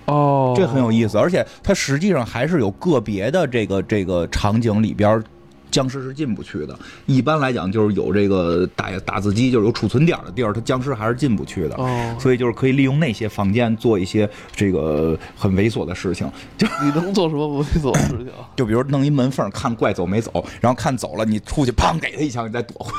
哦，这很有意思，而且它实际上还是有个别的这个这个场景里边，僵尸是进不去的。一般来讲，就是有这个打打字机，就是有储存点的地儿，它僵尸还是进不去的。哦，所以就是可以利用那些房间做一些这个很猥琐的事情。就你能做什么猥琐的事情？<coughs> 就比如弄一门缝，看怪走没走，然后看走了，你出去砰给他一枪，你再躲回来。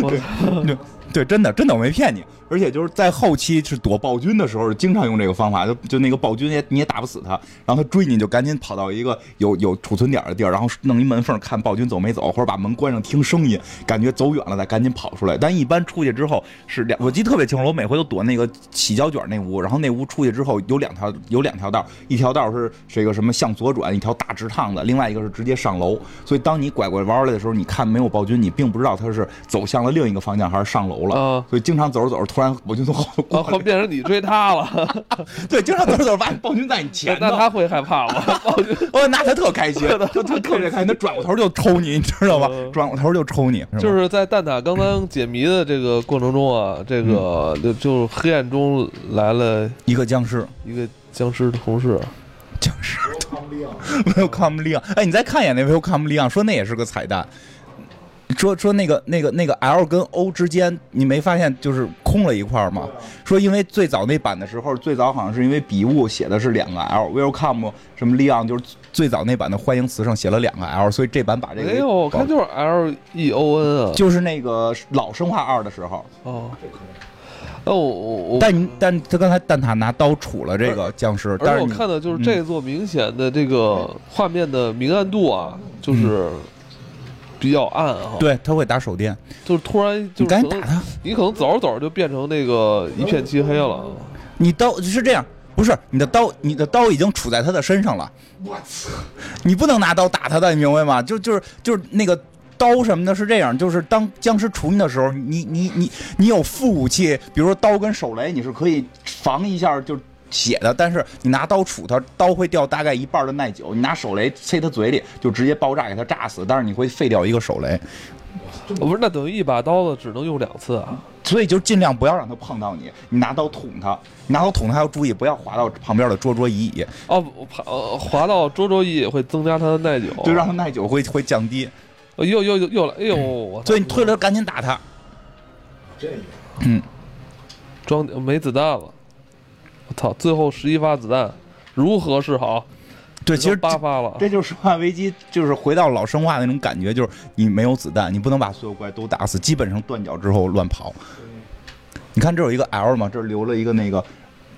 <laughs> 我对对，真的真的我没骗你，而且就是在后期是躲暴君的时候，经常用这个方法，就就那个暴君也你也打不死他，然后他追你就赶紧跑到一个有有储存点的地儿，然后弄一门缝看暴君走没走，或者把门关上听声音，感觉走远了再赶紧跑出来。但一般出去之后是两，我记得特别清楚，我每回都躲那个洗胶卷那屋，然后那屋出去之后有两条有两条道，一条道是这个什么向左转一条大直趟的，另外一个是直接上楼。所以当你拐过弯来的时候，你看没有暴君，你并不知道他是走向了另一个方向还是上楼了。啊所以经常走着走着，突然暴君从后后变成你追他了，<laughs> 对，经常走着走着发现暴君在你前头，<laughs> 那他会害怕吗？<laughs> 暴君。哦，那他特开心，他特特别开心，他转过头就抽你，你知道吧？嗯。转过头就抽你，吧就是在蛋挞刚刚解谜的这个过程中啊，这个就就黑暗中来了一个僵尸，一个僵尸同事，僵尸没有看不利昂。哎，你再看一眼那没有看不利昂，说那也是个彩蛋。说说那个那个那个 L 跟 O 之间，你没发现就是空了一块儿吗？说因为最早那版的时候，最早好像是因为笔误写的是两个 L，Welcome 什么 Leon 就是最早那版的欢迎词上写了两个 L，所以这版把这个没有，我看就是 L E O N 啊。就是那个老生化二的时候，哦，哦我我我，但你但他刚才蛋挞拿刀杵了这个僵尸，但是我看的就是这座明显的这个画面的明暗度啊，就是比较暗啊。，对他会打手电，就是突然就赶紧打他，你可能走着走着就变成那个一片漆黑了。你刀是这样，不是你的刀，你的刀已经杵在他的身上了，我操，你不能拿刀打他的，你明白吗？就就是就是那个。刀什么的是这样，就是当僵尸杵你的时候，你你你你有副武器，比如说刀跟手雷，你是可以防一下就血的，但是你拿刀杵他，刀会掉大概一半的耐久，你拿手雷塞他嘴里就直接爆炸给他炸死，但是你会废掉一个手雷。哦不是，那等于一把刀子只能用两次啊。所以就尽量不要让他碰到你，你拿刀捅他，拿刀捅他要注意不要划到旁边的桌桌椅椅，哦，我爬呃滑到桌桌椅椅会增加它的耐久。就让他耐久会会降低。哦又又又又来，哎呦！我所以你退了赶紧打他。嗯，装没子弹了，我操！最后十一发子弹，如何是好？对，其实剩八发了。这就是《生化危机》，就是回到老生化那种感觉，就是你没有子弹，你不能把所有怪都打死，基本上断脚之后乱跑。你看这有一个 L 嘛，这留了一个那个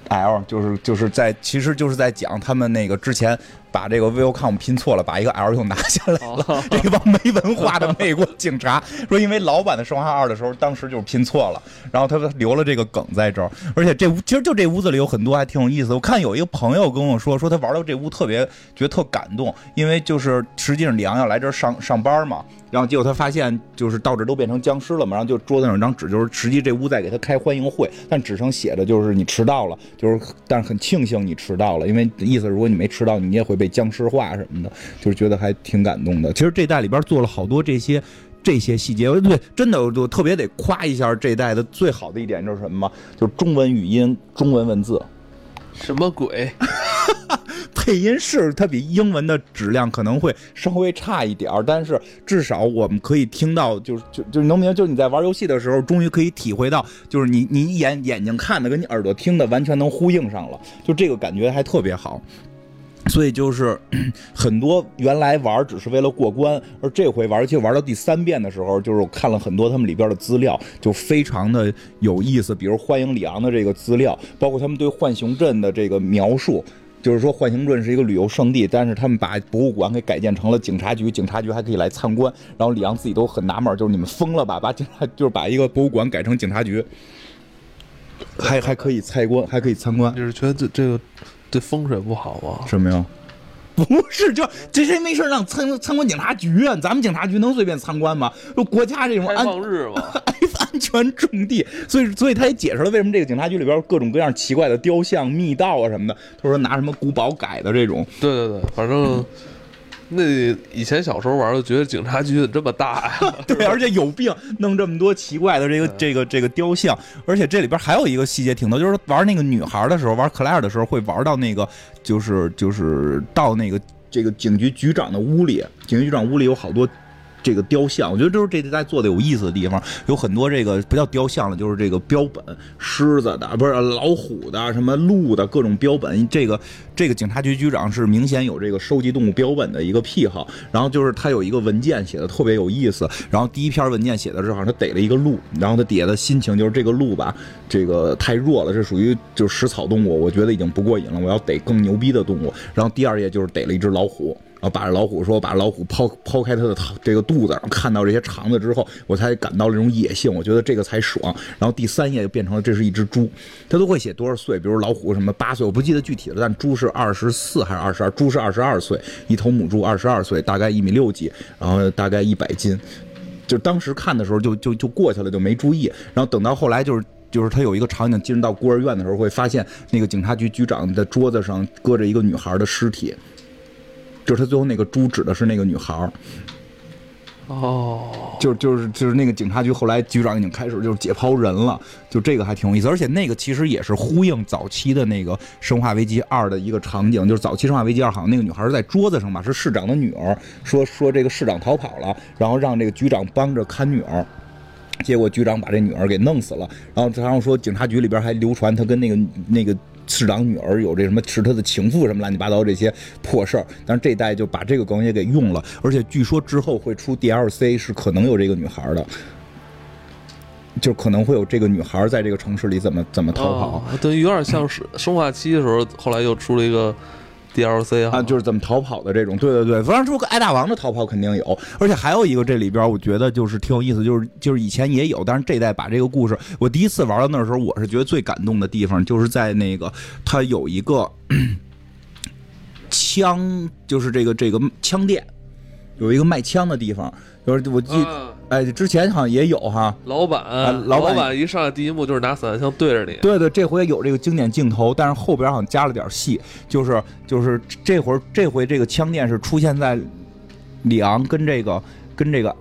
L，就是就是在其实就是在讲他们那个之前把这个 Welcome 拼错了，把一个 L 又拿下来了。哦 <laughs> 这帮没文化的美国警察说，因为老版的《生化二》的时候，当时就是拼错了，然后他留了这个梗在这儿。而且这屋其实就这屋子里有很多还挺有意思的。我看有一个朋友跟我说，说他玩到这屋特别觉得特感动，因为就是实际上李阳要来这儿上上班嘛，然后结果他发现就是到这都变成僵尸了嘛，然后就桌子上有张纸，就是实际这屋在给他开欢迎会，但纸上写的就是你迟到了，就是但是很庆幸你迟到了，因为意思如果你没迟到，你也会被僵尸化什么的，就是觉得还挺感动的。其实这代里边做了好多这些。这些细节，对，真的，我特别得夸一下这代的最好的一点就是什么吗？就是中文语音、中文文字，什么鬼？配音是它比英文的质量可能会稍微差一点儿，但是至少我们可以听到，就是就就能明白，就是你在玩游戏的时候，终于可以体会到，就是你你眼眼睛看的跟你耳朵听的完全能呼应上了，就这个感觉还特别好。所以就是 <clears throat> 很多原来玩只是为了过关，而这回玩，而且玩到第三遍的时候，就是我看了很多他们里边的资料，就非常的有意思。比如欢迎里昂的这个资料，包括他们对浣熊镇的这个描述。就是说，浣熊镇是一个旅游胜地，但是他们把博物馆给改建成了警察局，警察局还可以来参观。然后李昂自己都很纳闷，就是你们疯了吧？把警察就是把一个博物馆改成警察局，还还可以参观，还可以参观。就是觉得这这个对风水不好吗？什么呀？不是，就这谁没事让参参观警察局啊？咱们警察局能随便参观吗？就国家这种开安放日嘛，安 <laughs> 全种地，所以所以他也解释了为什么这个警察局里边有各种各样奇怪的雕像、密道啊什么的。他说拿什么古堡改的这种，对对对，反正那以前小时候玩的，觉得警察局怎么这么大呀？<laughs> 对，而且有病弄这么多奇怪的这个这个这个雕像，而且这里边还有一个细节挺多，就是玩那个女孩的时候，玩克莱尔的时候会玩到那个就是就是到那个这个警局局长的屋里，警局局长屋里有好多这个雕像，我觉得就是这代做的有意思的地方，有很多这个不叫雕像了，就是这个标本，狮子的，不是老虎的，什么鹿的各种标本。这个这个警察局局长是明显有这个收集动物标本的一个癖好。然后就是他有一个文件写的特别有意思，然后第一篇文件写的是好像他逮了一个鹿，然后他底下的心情就是这个鹿吧，这个太弱了，这属于就是食草动物，我觉得已经不过瘾了，我要逮更牛逼的动物。然后第二页就是逮了一只老虎。然后把老虎说，把老虎抛抛开它的这个肚子，然后看到这些肠子之后，我才感到这种野性，我觉得这个才爽。然后第三页就变成了这是一只猪，他都会写多少岁，比如老虎什么八岁，我不记得具体了，但猪是二十四还是二十二？猪是二十二岁，一头母猪二十二岁，大概一米六几，然后大概一百斤。就当时看的时候就就就过去了，就没注意。然后等到后来就是就是他有一个场景进入到孤儿院的时候，会发现那个警察局局长的桌子上搁着一个女孩的尸体。就是他最后那个猪指的是那个女孩儿，哦，就就是就是那个警察局后来局长已经开始就是解剖人了，就这个还挺有意思，而且那个其实也是呼应早期的那个《生化危机二》的一个场景，就是早期《生化危机二》好像那个女孩是在桌子上吧，是市长的女儿，说说这个市长逃跑了，然后让这个局长帮着看女儿，结果局长把这女儿给弄死了，然后然后说警察局里边还流传他跟那个那个。市长女儿有这什么是他的情妇什么乱七八糟这些破事儿，但是这一代就把这个梗也给用了，而且据说之后会出 DLC，是可能有这个女孩的，就可能会有这个女孩在这个城市里怎么怎么逃跑，等于有点像是生化七的时候，后来又出了一个。DLC 啊，就是怎么逃跑的这种，对对对，反正说爱大王的逃跑肯定有，而且还有一个这里边我觉得就是挺有意思，就是就是以前也有，但是这代把这个故事，我第一次玩到那时候，我是觉得最感动的地方，就是在那个他有一个 <coughs> 枪，就是这个这个枪店，有一个卖枪的地方，就是我记。哎，之前好像也有哈，老板，老板一上来第一幕就是拿散弹枪对着你。对对，这回有这个经典镜头，但是后边好像加了点戏，就是就是这会儿这回这个枪店是出现在里昂跟这个跟这个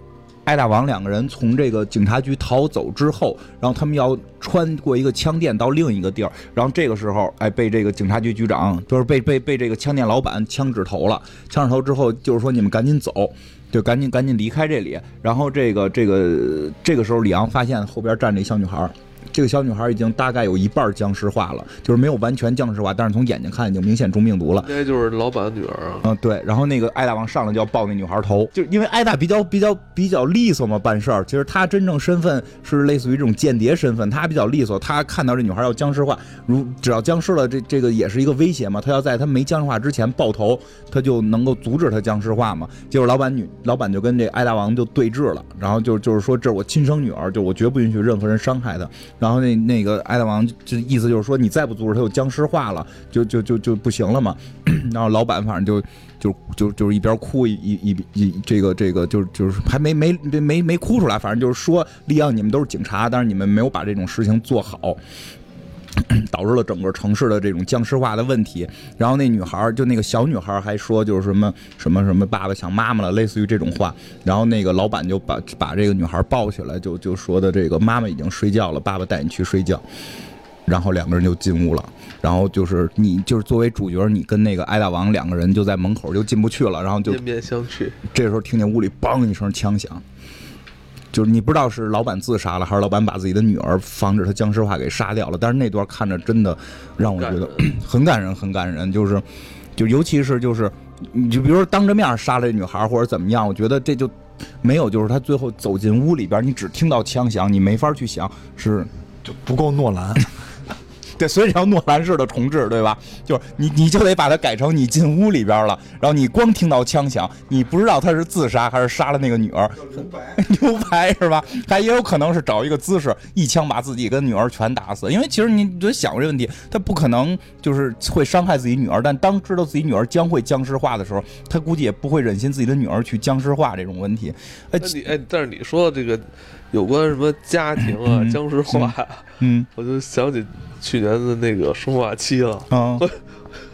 艾大王两个人从这个警察局逃走之后，然后他们要穿过一个枪店到另一个地儿，然后这个时候哎被这个警察局局长就是被被被这个枪店老板枪指头了，枪指头之后就是说你们赶紧走。就赶紧赶紧离开这里，然后这个这个这个时候，李昂发现后边站着一小女孩。这个小女孩已经大概有一半僵尸化了，就是没有完全僵尸化，但是从眼睛看已经明显中病毒了。应该就是老板的女儿啊。嗯，对。然后那个艾大王上来就要抱那女孩头，就因为艾大比较比较比较利索嘛，办事儿。其实他真正身份是类似于这种间谍身份，他比较利索。他看到这女孩要僵尸化，如只要僵尸了，这这个也是一个威胁嘛。他要在他没僵尸化之前爆头，他就能够阻止他僵尸化嘛。结果老板女老板就跟这艾大王就对峙了，然后就就是说这是我亲生女儿，就我绝不允许任何人伤害她。然后那那个艾大王就意思就是说，你再不阻止他，就僵尸化了，就就就就不行了嘛。<clears throat> 然后老板反正就就就就是一边哭一一一这个这个就就是还没没没没哭出来，反正就是说，利昂你们都是警察，但是你们没有把这种事情做好。<clears throat> 导致了整个城市的这种僵尸化的问题。然后那女孩就那个小女孩还说，就是什么什么什么爸爸想妈妈了，类似于这种话。然后那个老板就把把这个女孩抱起来，就就说的这个妈妈已经睡觉了，爸爸带你去睡觉。然后两个人就进屋了。然后就是你就是作为主角，你跟那个艾大王两个人就在门口就进不去了。然后就面面相觑。这时候听见屋里梆一声枪响。就是你不知道是老板自杀了，还是老板把自己的女儿防止他僵尸化给杀掉了。但是那段看着真的让我觉得很感人，<clears throat> 很感人。就是，就尤其是就是，你就比如说当着面杀了女孩或者怎么样，我觉得这就没有。就是他最后走进屋里边，你只听到枪响，你没法去想是就不够诺兰。<laughs> 对，所以叫诺兰式的重置，对吧？就是你，你就得把它改成你进屋里边了，然后你光听到枪响，你不知道他是自杀还是杀了那个女儿。牛排，<laughs> 牛排是吧？还也有可能是找一个姿势，一枪把自己跟女儿全打死。因为其实你得想过这问题，他不可能就是会伤害自己女儿，但当知道自己女儿将会僵尸化的时候，他估计也不会忍心自己的女儿去僵尸化这种问题。哎，你哎，但是你说的这个。有关什么家庭啊、僵尸化，嗯，我就想起去年的那个生化七了。啊，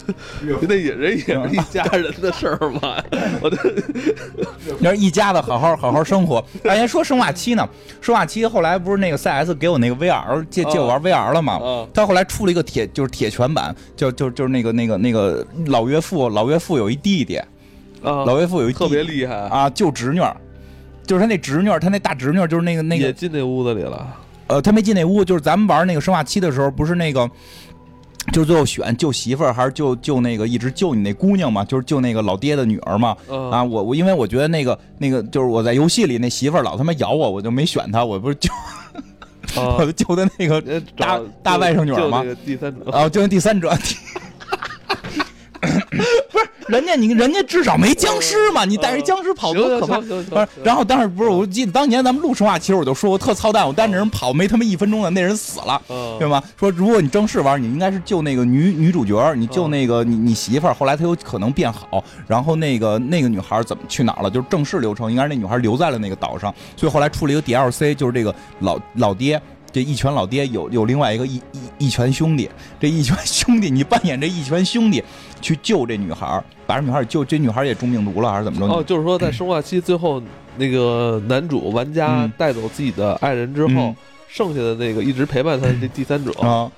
<laughs> 那也人也是一家人的事儿嘛，我的，<laughs> 要是一家子好好好好生活。哎呀，说生化七呢，生化七后来不是那个 CS 给我那个 VR 借借我玩 VR 了吗？他后来出了一个铁就是铁拳版，就就就是那个那个那个老岳父老岳父有一弟弟，老岳父有一特别厉害。啊，救侄女。就是他那侄女，他那大侄女就是那个那个也进那屋子里了。呃，他没进那屋，就是咱们玩那个生化七的时候，不是那个。就是最后选救媳妇儿还是救救那个一直救你那姑娘嘛？就是救那个老爹的女儿嘛？嗯啊，我我因为我觉得那个那个就是我在游戏里那媳妇儿老他妈咬我，我就没选她，我不是救啊 <laughs> 我就救的那个呃大大外甥女儿吗就那？第三者。啊，救那第三者。<laughs> 不是，人家你人家至少没僵尸嘛，你带着僵尸跑多可怕！不是，然后当时不是，我记得当年咱们录生化其实我就说过特操蛋，我带着人跑没他妈一分钟的，那人死了。嗯对吗？说如果你正式玩，你应该是救那个女女主角，你救那个你你媳妇儿，后来她有可能变好，然后那个那个女孩怎么去哪儿了？就是正式流程，应该是那女孩留在了那个岛上，所以后来出了一个 DLC，就是这个老老爹。这一拳老爹有有另外一个一一一拳兄弟，这一拳兄弟你扮演这一拳兄弟去救这女孩，把这女孩救，这女孩也中病毒了还是怎么着？哦，就是说在生化期最后，那个男主玩家嗯带走自己的爱人之后嗯，剩下的那个一直陪伴他的这第三者，啊，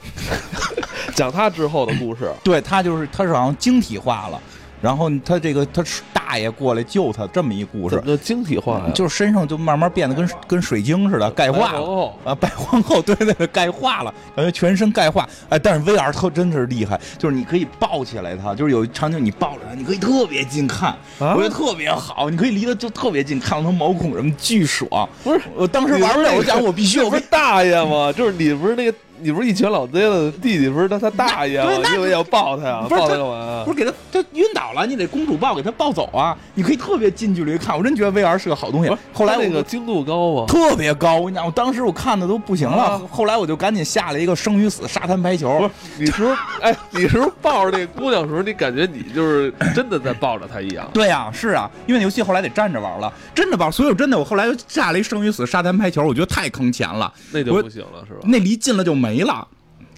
<laughs> 讲他之后的故事。对他就是他是好像晶体化了，然后他这个他是大爷过来救他这么一故事晶体化呀？就是身上就慢慢变得跟跟水晶似的，钙化了。哦，啊，白皇后，对 <laughs> 对对，钙化了，感觉全身钙化。哎，但是 VR 特真是厉害，就是你可以抱起来他，就是有一场景你抱着他，你可以特别近看，啊我觉得特别好，你可以离得就特别近，看到他毛孔什么，巨爽。不是，我当时玩不了，我讲我必须 <laughs> 这我不是大爷吗？就是你不是那个，你不是一拳老贼了弟弟，不是他他大爷吗对？那因为要抱他呀，抱他干嘛呀不？是给他他晕倒了，你得公主抱给他抱走啊！你可以特别近距离看，我真觉得 VR 是个好东西。后来那个精度高啊？特别高，我跟你讲，我当时我看的都不行了，啊后来我就赶紧下了一个生与死沙滩排球不是，，你是不是 <laughs> 哎，你是不是抱着那个姑娘的时候，你感觉你就是真的在抱着她一样？对呀、是啊，因为那游戏后来得站着玩了，真的抱？所以我真的，我后来又下了一生与死沙滩排球，我觉得太坑钱了，那就不行了，是吧？那离近了就没了。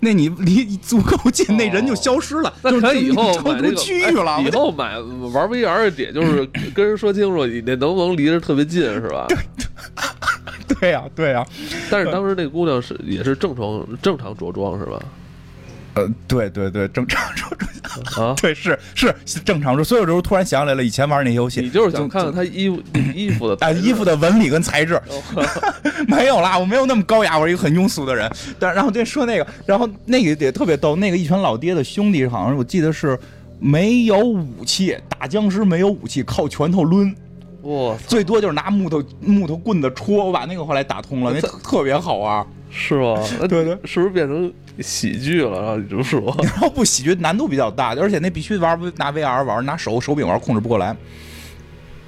那你离足够近，那人就消失了，那就是可以以后超出区域了。哎以后买玩 VR 的点就是 <laughs> 跟人说清楚，你那能不能离着特别近，是吧？<laughs> 对呀、对呀、但是当时那姑娘是也是正常正常着装是吧？呃，对对对，正常说，啊，<laughs> 对是是正常说。所以有时候突然想起来了，以前玩那游戏，你就是想看看他衣服 <laughs> 衣服的哎，衣服的纹理跟材质，<laughs> 没有啦，我没有那么高雅，我是一个很庸俗的人。但然后再说那个，然后那个也特别逗，那个一拳老爹的兄弟好像我记得是没有武器，打僵尸没有武器，靠拳头抡，哇塞，最多就是拿木头木头棍子戳。我把那个后来打通了，那特特别好玩。是吗？对对是不是变成喜剧了？然后你这么说，<laughs> 然后不喜剧难度比较大，而且那必须玩拿 VR 玩，拿手手柄玩控制不过来，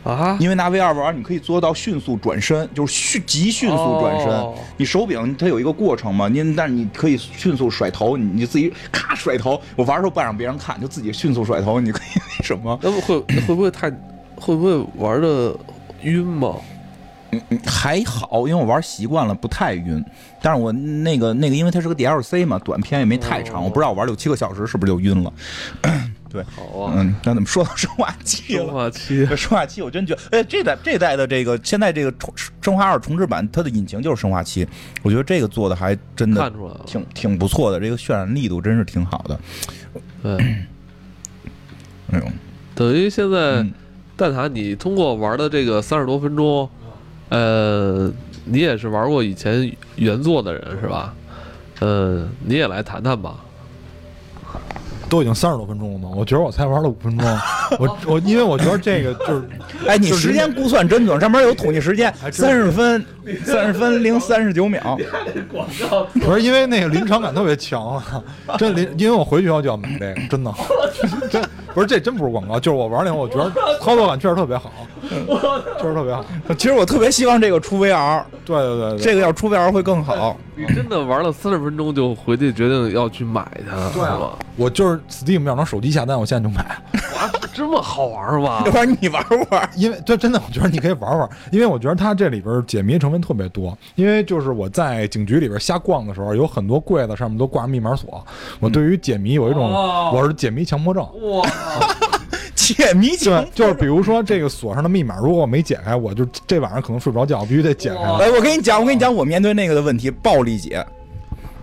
啊，因为拿 VR 玩你可以做到迅速转身，就是迅极迅速转身。哦你手柄它有一个过程嘛，您但是你可以迅速甩头，你你自己咔甩头。我玩的时候不让别人看，就自己迅速甩头，你可以那什么。会会不会太会不会玩的晕吗？还好，因为我玩习惯了，不太晕。但是我那个那个，因为它是个 DLC 嘛，短片也没太长，哦我不知道我玩六七个小时是不是就晕了。<clears throat> 对，好啊，嗯，那怎么说到生化七生了？化七 <laughs> 生化七，我真觉得，哎，这代这代的这个现在这个重生化二重置版，它的引擎就是生化七，我觉得这个做的还真的挺挺不错的，这个渲染力度真是挺好的。对，哎呦，等于现在嗯蛋挞，你通过玩的这个三十多分钟，呃，你也是玩过以前原作的人是吧？呃，你也来谈谈吧。都已经三十多分钟了吗？我觉得我才玩了五分钟。<laughs> 我我因为我觉得这个就是哎，你时间估算真准，上面有统计时间，三十分，三十分零三十九秒。<laughs> 不是因为那个临场感特别强啊，<laughs> 真临，因为我回去以后就要买这个，真的，真不是这真不是广告，就是我玩那会儿，我觉得操作感确实特别好，确实特别好。其实我特别希望这个出 VR，对对对对，这个要出 VR 会更好。你真的玩了三十分钟就回去决定要去买它，对啊是吧？我就是 Steam 要能手机下单，我现在就买，哇，这么好玩吗 <laughs> 要？不然你玩玩。因为这真的，我觉得你可以玩玩，因为我觉得它这里边解谜成分特别多。因为就是我在警局里边瞎逛的时候，有很多柜子上面都挂着密码锁，我对于解谜有一种哦我是解谜强迫症。哇，<laughs> 解谜强对，就是比如说这个锁上的密码，如果我没解开，我就这晚上可能睡不着觉，必须得解开。哎，我跟你讲，我跟你讲，我面对那个的问题，暴力解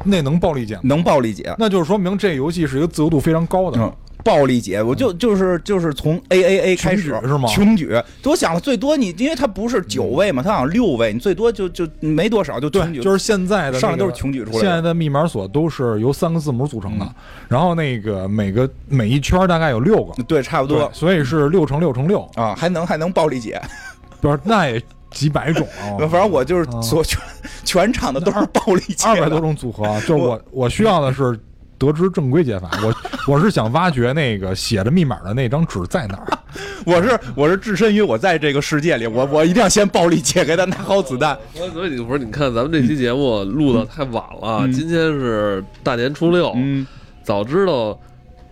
那能暴力解吗？能暴力解。那就是说明这游戏是一个自由度非常高的。嗯，暴力解，我就就是就是从 A A A 开始是吗？穷举，我想了最多你，因为它不是九位嘛，它好像六位，你最多就就没多少就穷举，对，就是现在的、那个、上来都是穷举出来的。现在的密码锁都是由三个字母组成的，嗯。然后那个每个每一圈大概有六个，对，差不多。所以是六乘六乘六，啊，还能还能暴力解，不是那也几百种。啊。<laughs> 反正我就是啊所全全场的都是暴力解的，二百多种组合，啊就是我我需要的是得知正规解法，我我是想挖掘那个写着密码的那张纸在哪儿。<laughs> 我是我是置身于我在这个世界里，我我一定要先暴力解，开他拿好子弹。我所以你不是你看咱们这期节目录的太晚了，嗯今天是大年初六，嗯，早知道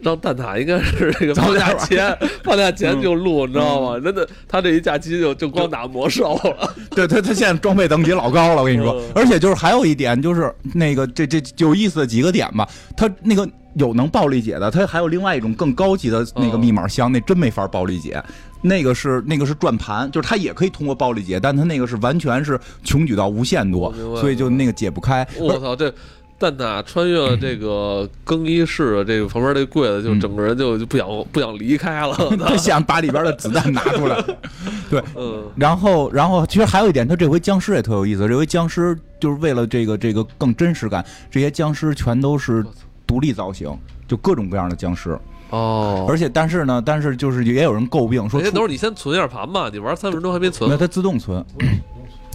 让蛋挞应该是这个放假前 <laughs> 放假前就录，你知道吗？真的，他这一假期就就光打魔兽了。<laughs> 对他他现在装备等级老高了，我跟你说嗯，而且就是还有一点就是那个这这有意思的几个点吧，他那个有能暴力解的，他还有另外一种更高级的那个嗯密码箱，那真没法暴力解。那个是那个是转盘，就是它也可以通过暴力解，但它那个是完全是穷举到无限多所以就那个解不开。我操，这蛋挞穿越了这个更衣室的这个旁边这柜子，就整个人就就不想不想离开了。<laughs> <laughs> 他想把里边的子弹拿出来，<laughs> 对，嗯，然后，然后其实还有一点，他这回僵尸也特有意思。这回僵尸就是为了这个这个更真实感，这些僵尸全都是独立造型，就各种各样的僵尸。哦，而且，但是呢，但是就是也有人诟病说出，人家都是你先存一下盘吧，你玩三分钟还没存那，它自动存，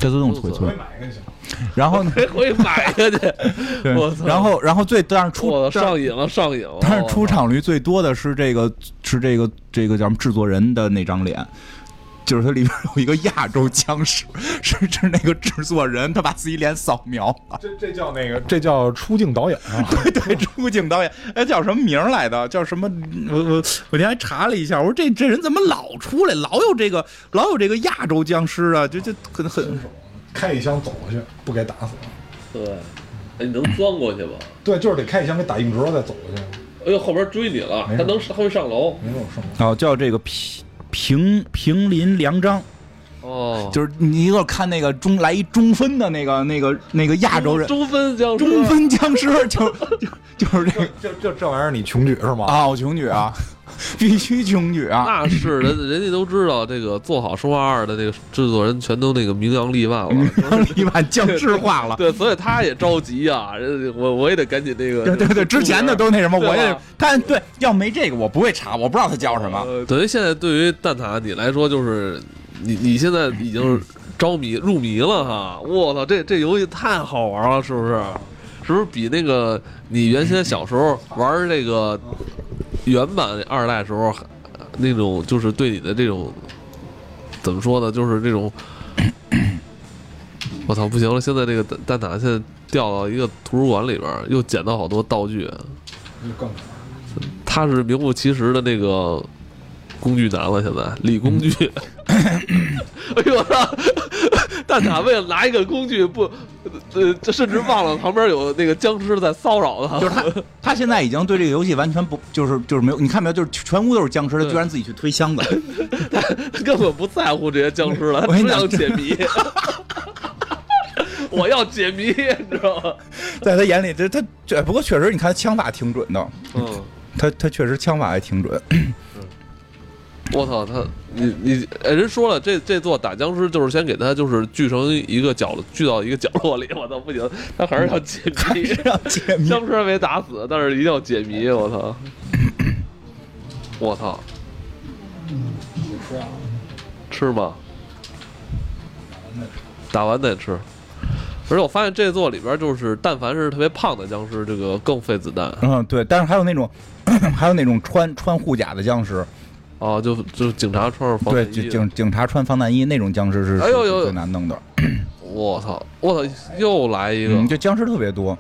它自动回存。买一个行。然后回去 <laughs> 买下去。对我操然后然后最但是出上瘾了，上瘾了。但是出场率最多的是这个是这个这个叫什么制作人的那张脸。就是它里边有一个亚洲僵尸，是是那个制作人，他把自己脸扫描了。这这叫那个，这叫出镜导演啊！<laughs> 对，出镜导演，哎，叫什么名儿来的？叫什么？我我我今天还查了一下，我说这这人怎么老出来，老有这个老有这个亚洲僵尸啊？就就很很开一枪走过去，不给打死。对，哎，你能钻过去吗？对，就是得开一枪给打硬直了再走过去，哎呦，后边追你了，他能他会上楼。没有上楼哦，叫这个平平平林良章，哦，就是你一个看那个中来一中分的那个那个那个亚洲人，中分僵尸，中分僵尸就就就是这个。这这这玩意儿，你穷举是吗？啊，我穷举啊，<laughs> 必须穷举啊。那是人人家都知道这个做好《生化二》的那个制作人全都那个名扬利万了。名扬利万僵尸化了。对，所以他也着急啊，人我我也得赶紧那个。对对对，之前的都那什么，我也他对，要没这个我不会查，我不知道他叫什么。呃等于现在对于蛋挞你来说，就是你你现在已经着迷入迷了哈！我操，这这游戏太好玩了，是不是？是不是比那个你原先小时候玩这个原版二代时候那种，就是对你的这种怎么说呢？就是这种，我操，不行了！现在这个蛋蛋挞现在掉到一个图书馆里边，又捡到好多道具。他是名副其实的那个工具男了，现在理工具。<coughs> 哎呦我操！蛋挞为了拿一个工具不，呃，这甚至忘了旁边有那个僵尸在骚扰他。就是他，他现在已经对这个游戏完全不，就是就是没有，你看没有，就是全屋都是僵尸，他居然自己去推箱子，他 <laughs> 根本不在乎这些僵尸了，他 <laughs> 只我跟你讲想解谜。<laughs> 我要解谜，你知道吗？在他眼里，这他这不过确实，你看枪法挺准的，嗯，他他确实枪法还挺准。我操他，你你，哎，人说了，这这座打僵尸就是先给他就是聚成一个角落，聚到一个角落里。我操，不行，他还是要解 <laughs> 谜。要解谜，<laughs> 僵尸没打死，但是一定要解谜。我操！我操！吃吗？打完再吃。而且我发现这座里边就是，但凡是特别胖的僵尸，这个更费子弹嗯，对，但是还有那种，<coughs> 还有那种穿穿护甲的僵尸，哦，就就警察穿着防对，弹衣。警警警察穿防弹衣那种僵尸是哎呦呦最难弄的。<clears throat> 我操！我操！又来一个嗯，这僵尸特别多，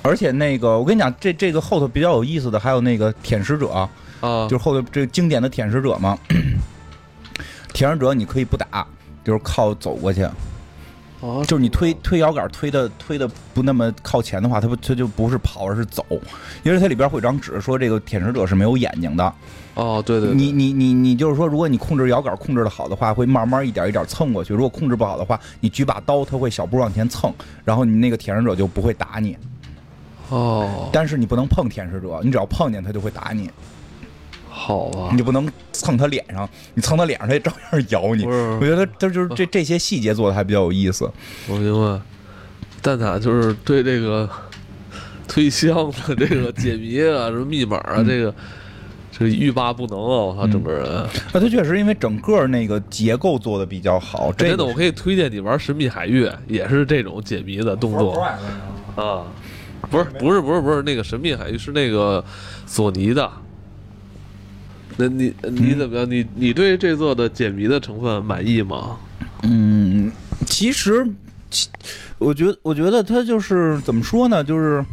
而且那个我跟你讲，这这个后头比较有意思的还有那个舔食者，啊！就是后头这个经典的舔食者嘛。<clears throat> 舔食者你可以不打，就是靠走过去，啊就是你推推摇杆推的推的不那么靠前的话，它不它就不是跑，而是走，因为它里边会有张纸说这个舔食者是没有眼睛的。哦，对对，对你你你你就是说，如果你控制摇杆控制的好的话，会慢慢一点一点蹭过去；如果控制不好的话，你举把刀，它会小步往前蹭，然后你那个舔食者就不会打你。哦，但是你不能碰舔食者，你只要碰见它就会打你。好啊你，就不能蹭他脸上，你蹭他脸上，他也照样咬你。我觉得这就是这这些细节做的还比较有意思。我明白，蛋挞就是对这个推箱的这个解谜啊，什么密码啊，嗯这个这个欲罢不能啊！我操，整个人。啊，他确实因为整个那个结构做的比较好，这真的，个我可以推荐你玩《神秘海域》，也是这种解谜的动作啊。不是不是不是不是那个《神秘海域》是那个索尼的。那你你怎么样？你你对这座的解谜的成分满意吗？嗯，其实，其我觉得，我觉得他就是怎么说呢，就是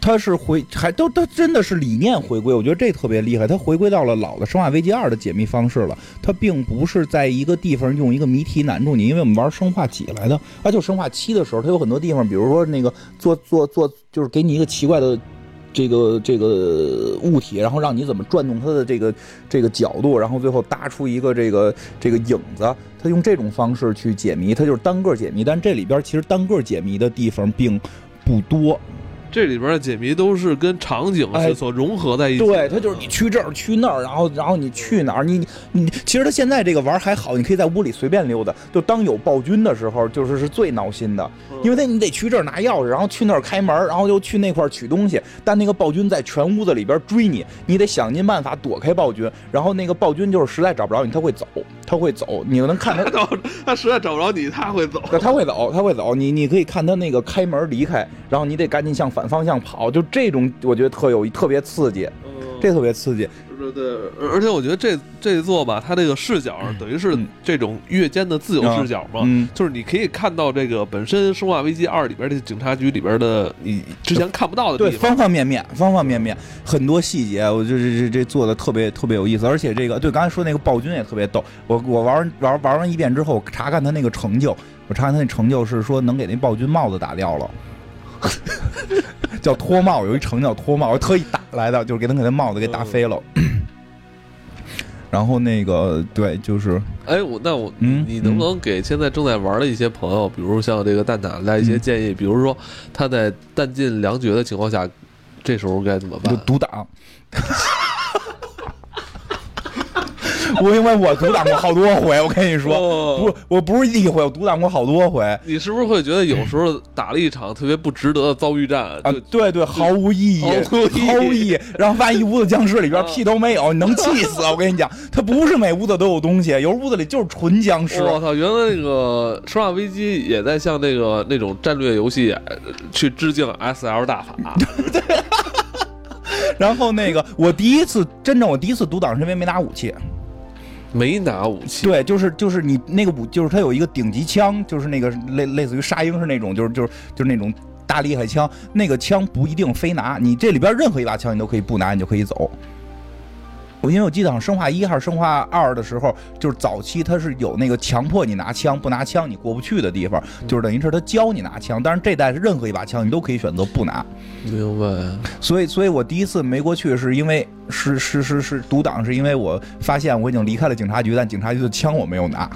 他是回还都他真的是理念回归，我觉得这特别厉害，他回归到了老的《生化危机二》的解密方式了。他并不是在一个地方用一个谜题难住你，因为我们玩生化几来的，啊，就生化七的时候，它有很多地方，比如说那个做做做，就是给你一个奇怪的。这个这个物体，然后让你怎么转动它的这个这个角度，然后最后搭出一个这个这个影子。他用这种方式去解谜，它就是单个解谜。但这里边其实单个解谜的地方并不多。这里边的解谜都是跟场景所融合在一起的。对，它就是你去这儿去那儿，然后然后你去哪儿，你你其实它现在这个玩儿还好，你可以在屋里随便溜达。就当有暴君的时候，就是是最闹心的，因为它你得去这儿拿钥匙，然后去那儿开门，然后又去那块儿取东西。但那个暴君在全屋子里边追你，你得想尽办法躲开暴君。然后那个暴君就是实在找不着你，他会走，他会走，你能看他 <laughs> 到他实在找不着你，他会走。对，他会走，他会走。你你可以看他那个开门离开，然后你得赶紧向反方向跑，就这种我觉得特有特别刺激，这特别刺激。对对，而而且我觉得这这一座吧，它这个视角等于是嗯这种越间的自由视角嘛，嗯，就是你可以看到这个本身《生化危机二》里边这警察局里边的你之前看不到的，地方。方方面面，方方面面，很多细节，我就这这这做的特别特别有意思。而且这个对刚才说那个暴君也特别逗，我我玩玩玩完一遍之后，我查看他那个成就，我查看他那成就是说能给那暴君帽子打掉了。<laughs> 叫脱帽，有一成叫脱帽，我特意打来的，就是给他给他帽子给打飞了。<laughs> 然后那个对，就是哎，我那我嗯你能不能给现在正在玩的一些朋友，比如像这个蛋蛋来一些嗯建议？比如说他在弹尽粮绝的情况下，这时候该怎么办就办？独挡。<laughs> 我因为我阻挡过好多回，我跟你说，哦不，我不是一回，我阻挡过好多回你是不是会觉得有时候打了一场特别不值得的遭遇战？啊！对对，毫无意义，毫无意义。然后发现一屋子僵尸里边啊 <laughs> 屁都没有，你能气死！我跟你讲，它不是每屋子都有东西，有屋子里就是纯僵尸。我操！原来那个《生化危机》也在向那个那种战略游戏呃去致敬 S L 大法。<laughs> 然后那个，我第一次真正我第一次独挡是因为没拿武器。没拿武器，对，就是就是你那个武，就是他有一个顶级枪，就是那个类类似于沙鹰是那种，就是就是就是那种大厉害枪，那个枪不一定非拿，你这里边任何一把枪你都可以不拿，你就可以走。我因为我记得好像生化一还是生化二的时候，就是早期它是有那个强迫你拿枪，不拿枪你过不去的地方，就是等于是他教你拿枪，但是这代是任何一把枪你都可以选择不拿。明白？所以，所以我第一次没过去，是因为是是是是独挡，是因为我发现我已经离开了警察局，但警察局的枪我没有拿。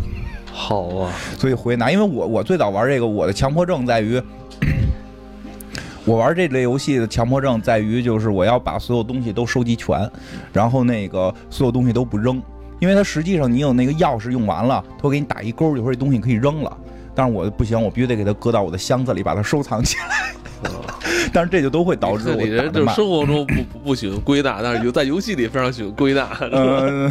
好啊，所以回拿，因为我我最早玩这个，我的强迫症在于，我玩这类游戏的强迫症在于，就是我要把所有东西都收集全，然后那个所有东西都不扔，因为它实际上你有那个钥匙用完了，它会给你打一勾，一会儿这东西可以扔了。但是我不行，我必须得给它搁到我的箱子里，把它收藏起来。<laughs> 但是这就都会导致我人。就是生活中不不不喜欢归纳，但是有在游戏里非常喜欢归纳。嗯，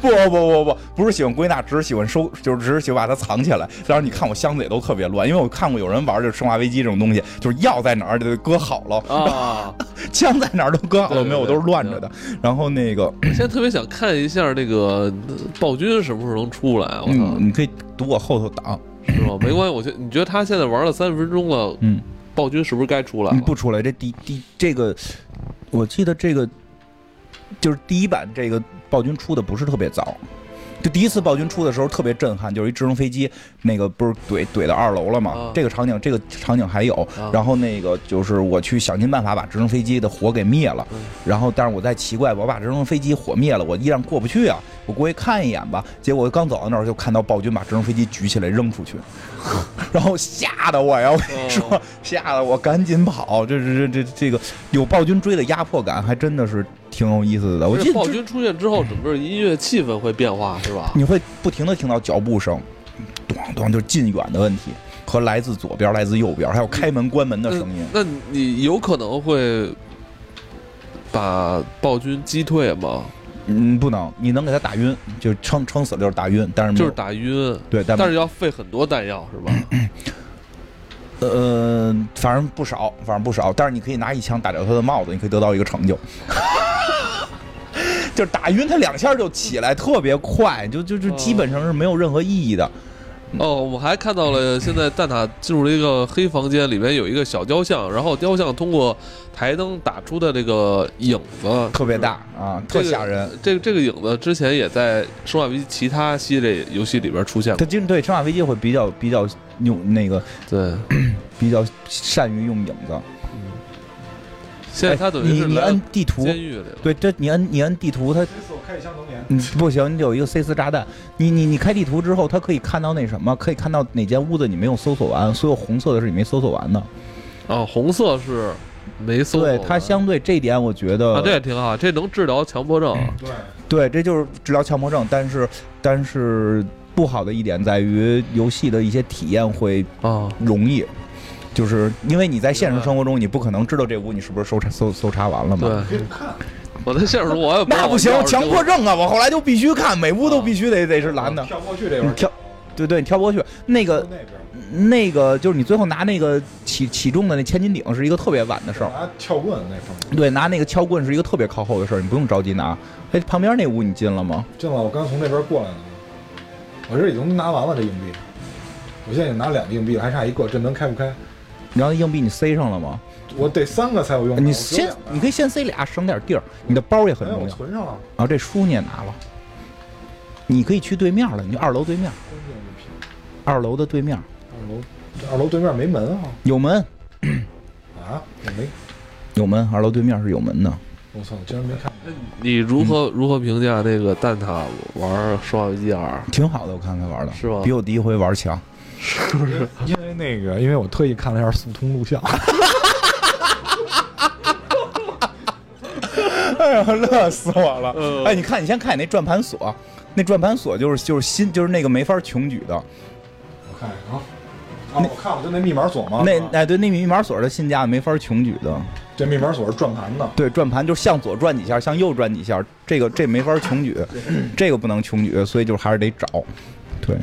不不不不不是喜欢归纳，只是喜欢收，就是只是喜欢把它藏起来。然后你看我箱子也都特别乱，因为我看过有人玩这《生化危机》这种东西，就是药在哪儿就得搁好了，啊，<laughs> 枪在哪儿都搁好了，没有都是乱着的。然后那个，我现在特别想看一下那个呃暴君什么时候能出来，我操嗯，，你可以堵我后头挡，是吧？没关系，我觉得你觉得他现在玩了三十分钟了，嗯，暴君是不是该出来不出来，这第第这个，我记得这个就是第一版这个暴君出的不是特别早。就第一次暴君出的时候特别震撼，就是一直升飞机，那个不是怼怼到二楼了吗？啊这个场景，这个场景还有。啊然后那个就是我去想尽办法把直升飞机的火给灭了。嗯然后，但是我在奇怪，我把直升飞机火灭了，我依然过不去啊！我过去看一眼吧。结果刚走到那儿，就看到暴君把直升飞机举起来扔出去，<laughs> 然后吓得我呀！我跟你说，吓得我赶紧跑。这这这这这个有暴君追的压迫感，还真的是挺有意思的。我记得暴君出现之后，整个音乐气氛会变化，是吧？你会不停的听到脚步声，咚咚，就是近远的问题，和来自左边、来自右边，还有开门关门的声音。那你有可能会把暴君击退吗？嗯，不能，你能给他打晕，就撑撑死了就是打晕，但是就是打晕，对，但但是要费很多弹药，是吧？<coughs> 呃，反正不少，反正不少。但是你可以拿一枪打掉他的帽子，你可以得到一个成就。<laughs> 就是打晕他两下就起来，特别快，就就就基本上是没有任何意义的。哦，我还看到了，现在蛋挞进入了一个黑房间，里面有一个小雕像，然后雕像通过台灯打出的这个影子特别大啊，特吓人。这个这个影子之前也在《生化危机》其他系列游戏里边出现过。他经对《生化危机》会比较比较用那个对，<clears throat> 比较善于用影子。现在他等于你你摁地图，监狱里。对，这你摁你摁地图，它。嗯不行，你有一个 C 四炸弹，你你你开地图之后，它可以看到那什么，可以看到哪间屋子你没有搜索完，所有红色的是你没搜索完的。哦，红色是没搜对它相对这点，我觉得啊，这也挺好，这能治疗强迫症。对，对，这就是治疗强迫症，但是但是不好的一点在于游戏的一些体验会啊，容易。就是因为你在现实生活中，你不可能知道这屋你是不是搜查搜搜查完了嘛？对，可以看。我在现实中我也不那不行强迫症啊！我后来就必须看，每屋都必须得得是蓝的。跳过去这边，你跳，对对，你跳不过去。那个那那个就是你最后拿那个起起重的那千斤顶是一个特别晚的事儿。拿撬棍那方面。对，拿那个撬棍是一个特别靠后的事儿，你不用着急拿。哎，旁边那屋你进了吗？进了，我刚从那边过来的。我这已经拿完了这硬币，我现在已经拿两个硬币了，还差一个，这门开不开？然后硬币你塞上了吗？我得三个才有用。你先你可以先塞俩，省点地儿。你的包也很，重要。我存上了。然后这书你也拿了，你可以去对面了，你二楼对面。二楼的对面二楼，二楼对面没门啊！有门，啊，我没，有门，二楼对面是有门的。我操，我竟然没看见。你如何如何评价那个蛋挞玩《生化危机二挺好的，我看他玩的，是吧比我第一回玩强。因为那个，因为我特意看了一下速通录像，<laughs> 哎呀，乐死我了！嗯哎，你看，你先看你那转盘锁，那转盘锁就是就是新就是那个没法穷举的。我看一下啊。啊，我看了，就那密码锁吗。那哎对，那密码锁的新家没法穷举的。这密码锁是转盘的。对，转盘就是向左转几下，向右转几下，这个这没法穷举，<laughs> 这个不能穷举，所以就还是得找。对，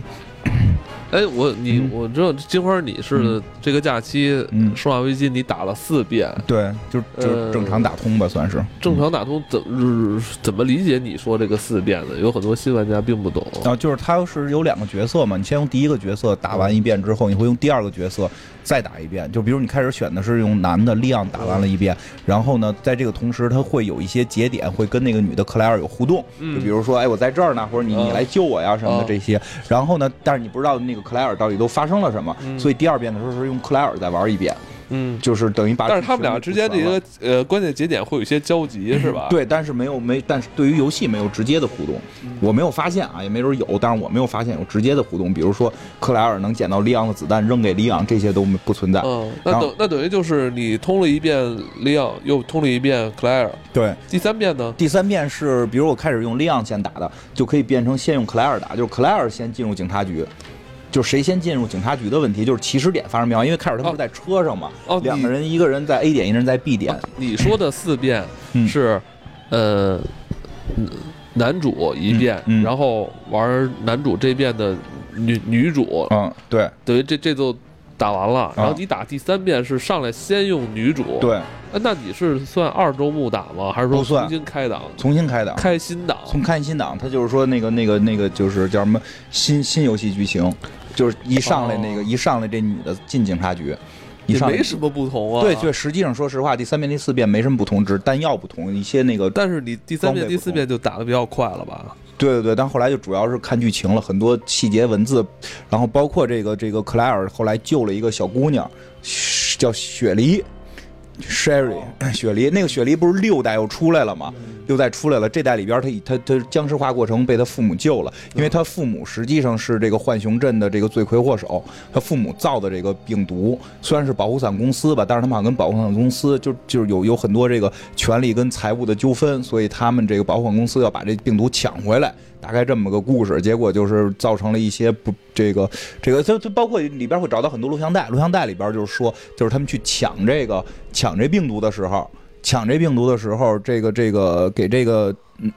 哎，我你嗯我知道金花，你是这个假期嗯《生化危机》你打了四遍，对，就就正常打通吧，算是。正常打通怎呃怎么理解你说这个四遍的？有很多新玩家并不懂。啊，就是它是有两个角色嘛，你先用第一个角色打完一遍之后，你会用第二个角色再打一遍。就比如你开始选的是用男的利昂打完了一遍，然后呢，在这个同时，他会有一些节点会跟那个女的克莱尔有互动，嗯就比如说，哎，我在这儿呢，或者你你啊来救我呀什么啊的这些。然后呢，但是你不知道那个克莱尔到底都发生了什么，嗯所以第二遍的时候是用克莱尔再玩一遍，嗯，就是等于把。但是他们俩之间这个呃关键节点会有一些交集，是吧？，对，但是没有没，但是对于游戏没有直接的互动，嗯我没有发现啊，也没准有，但是我没有发现有直接的互动，比如说克莱尔能捡到利昂的子弹扔给利昂，这些都不存在。嗯，那等那等于就是你通了一遍利昂，又通了一遍克莱尔，对，第三遍呢？第三遍是，比如我开始用利昂先打的，就可以变成先用克莱尔打，就是克莱尔先进入警察局。就谁先进入警察局的问题，就是起始点发生变化，因为开始他们不是在车上嘛，哦两个人，一个人在 A 点，一个人在 B 点，你说的四遍嗯是，呃，嗯男主一遍，然后玩男主这遍的女女主，嗯，对等于这这就打完了。然后啊你打第三遍是上来先用女主，，对，那那你是算二周目打吗？还是说重新开档？重新开档，开新档？从开新档，他就是说那个那个那个就是叫什么新新游戏剧情，就是一上来那个、哦一上来这女的进警察局，一也上来没什么不同啊。对对，实际上说实话，第三遍第四遍没什么不同，只是弹药不同，一些那个但是你第三遍、第四遍就打的比较快了吧？对对对，但后来就主要是看剧情了，很多细节文字，然后包括这个这个克莱尔后来救了一个小姑娘，嘘叫雪梨，Sherry <clears throat> 雪梨，那个雪梨不是六代又出来了吗？六代出来了，这代里边他他他僵尸化过程被他父母救了，因为他父母实际上是这个浣熊镇的这个罪魁祸首，他父母造的这个病毒虽然是保护伞公司吧，但是他们好像跟保护伞公司就就是有有很多这个权利跟财务的纠纷，所以他们这个保护伞公司要把这病毒抢回来。大概这么个故事，结果就是造成了一些不这个这个，就就包括里边会找到很多录像带，录像带里边就是说，就是他们去抢这个抢这病毒的时候，抢这病毒的时候，这个这个给这个嗯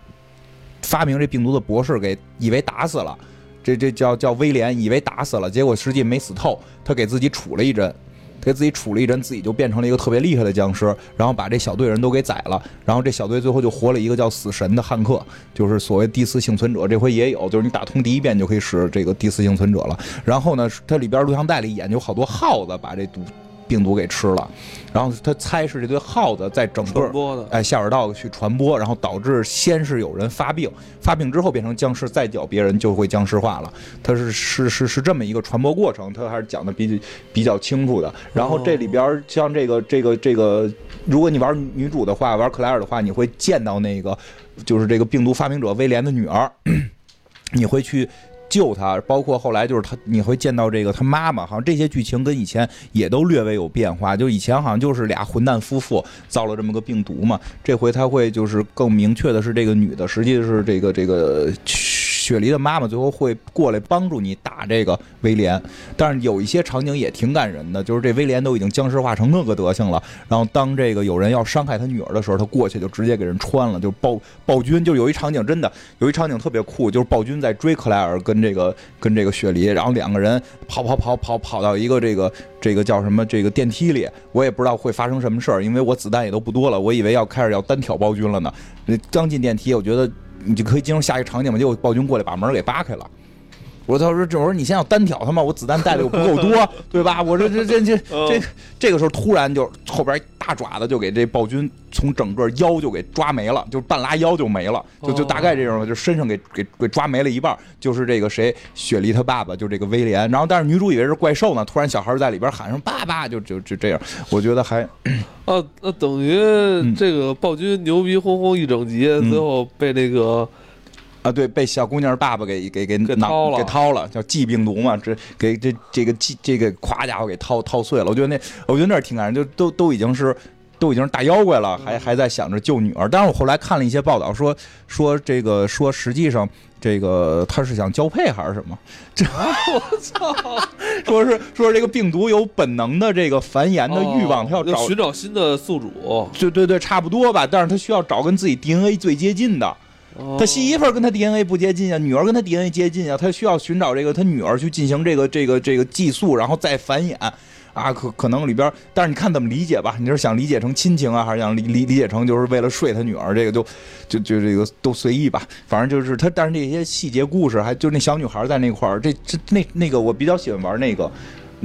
发明这病毒的博士给以为打死了，这这叫叫威廉，以为打死了，结果实际没死透，他给自己杵了一针。给自己杵了一针，自己就变成了一个特别厉害的僵尸，然后把这小队人都给宰了，然后这小队最后就活了一个叫死神的汉克，就是所谓第四幸存者。这回也有，就是你打通第一遍就可以使这个第四幸存者了。然后呢，它里边录像带里演就好多耗子把这毒。病毒给吃了，然后他猜是这堆耗子在整个哎下水道去传播，然后导致先是有人发病，发病之后变成僵尸，再咬别人就会僵尸化了。他是是是是这么一个传播过程，他还是讲的比比较清楚的。然后这里边像这个这个这个，如果你玩女主的话，玩克莱尔的话，你会见到那个就是这个病毒发明者威廉的女儿，<coughs> 你会去。救他，包括后来就是他，你会见到这个他妈妈，好像这些剧情跟以前也都略微有变化。就以前好像就是俩混蛋夫妇造了这么个病毒嘛，这回他会就是更明确的是这个女的实际是这个这个。雪梨的妈妈最后会过来帮助你打这个威廉，但是有一些场景也挺感人的，就是这威廉都已经僵尸化成那个德行了，然后当这个有人要伤害他女儿的时候，他过去就直接给人穿了，就暴暴君，就有一场景真的有一场景特别酷，就是暴君在追克莱尔跟这个跟这个雪梨，然后两个人跑跑跑跑跑到一个这个这个叫什么这个电梯里，我也不知道会发生什么事儿，因为我子弹也都不多了，我以为要开始要单挑暴君了呢，刚进电梯，我觉得。你就可以进入下一个场景嘛？结果暴君过来把门给扒开了。我说他说这我说你先要单挑他嘛，我子弹带的又不够多，<laughs> 对吧？我说这这这这这个时候突然就后边大爪子就给这暴君从整个腰就给抓没了，就半拉腰就没了，就就大概这种，就身上给给给抓没了一半。就是这个谁雪梨他爸爸，就这个威廉。然后但是女主以为是怪兽呢，突然小孩在里边喊声爸爸，就就就这样。我觉得还啊，那等于这个暴君牛逼哄哄一整集，最后被那个。啊，对，被小姑娘爸爸给给给囊给掏了，叫寄病毒嘛，这给这这个寄这个夸家伙给掏掏碎了。我觉得那，我觉得那挺感人，就都都已经是都已经是大妖怪了，还还在想着救女儿。但是我后来看了一些报道，说说这个说实际上这个他是想交配还是什么？这我操！<laughs> 说是说这个病毒有本能的这个繁衍的欲望，他要找寻找新的宿主。对对对，差不多吧。但是他需要找跟自己 DNA 最接近的。他媳妇儿跟他 DNA 不接近啊，女儿跟他 DNA 接近啊，他需要寻找这个他女儿去进行这个这个这个寄宿，然后再繁衍啊，可可能里边，但是你看怎么理解吧？你是想理解成亲情啊，还是想理理理解成就是为了睡他女儿？这个就就就这个都随意吧，反正就是他，但是这些细节故事，还就那小女孩在那块儿，这这那那个我比较喜欢玩那个。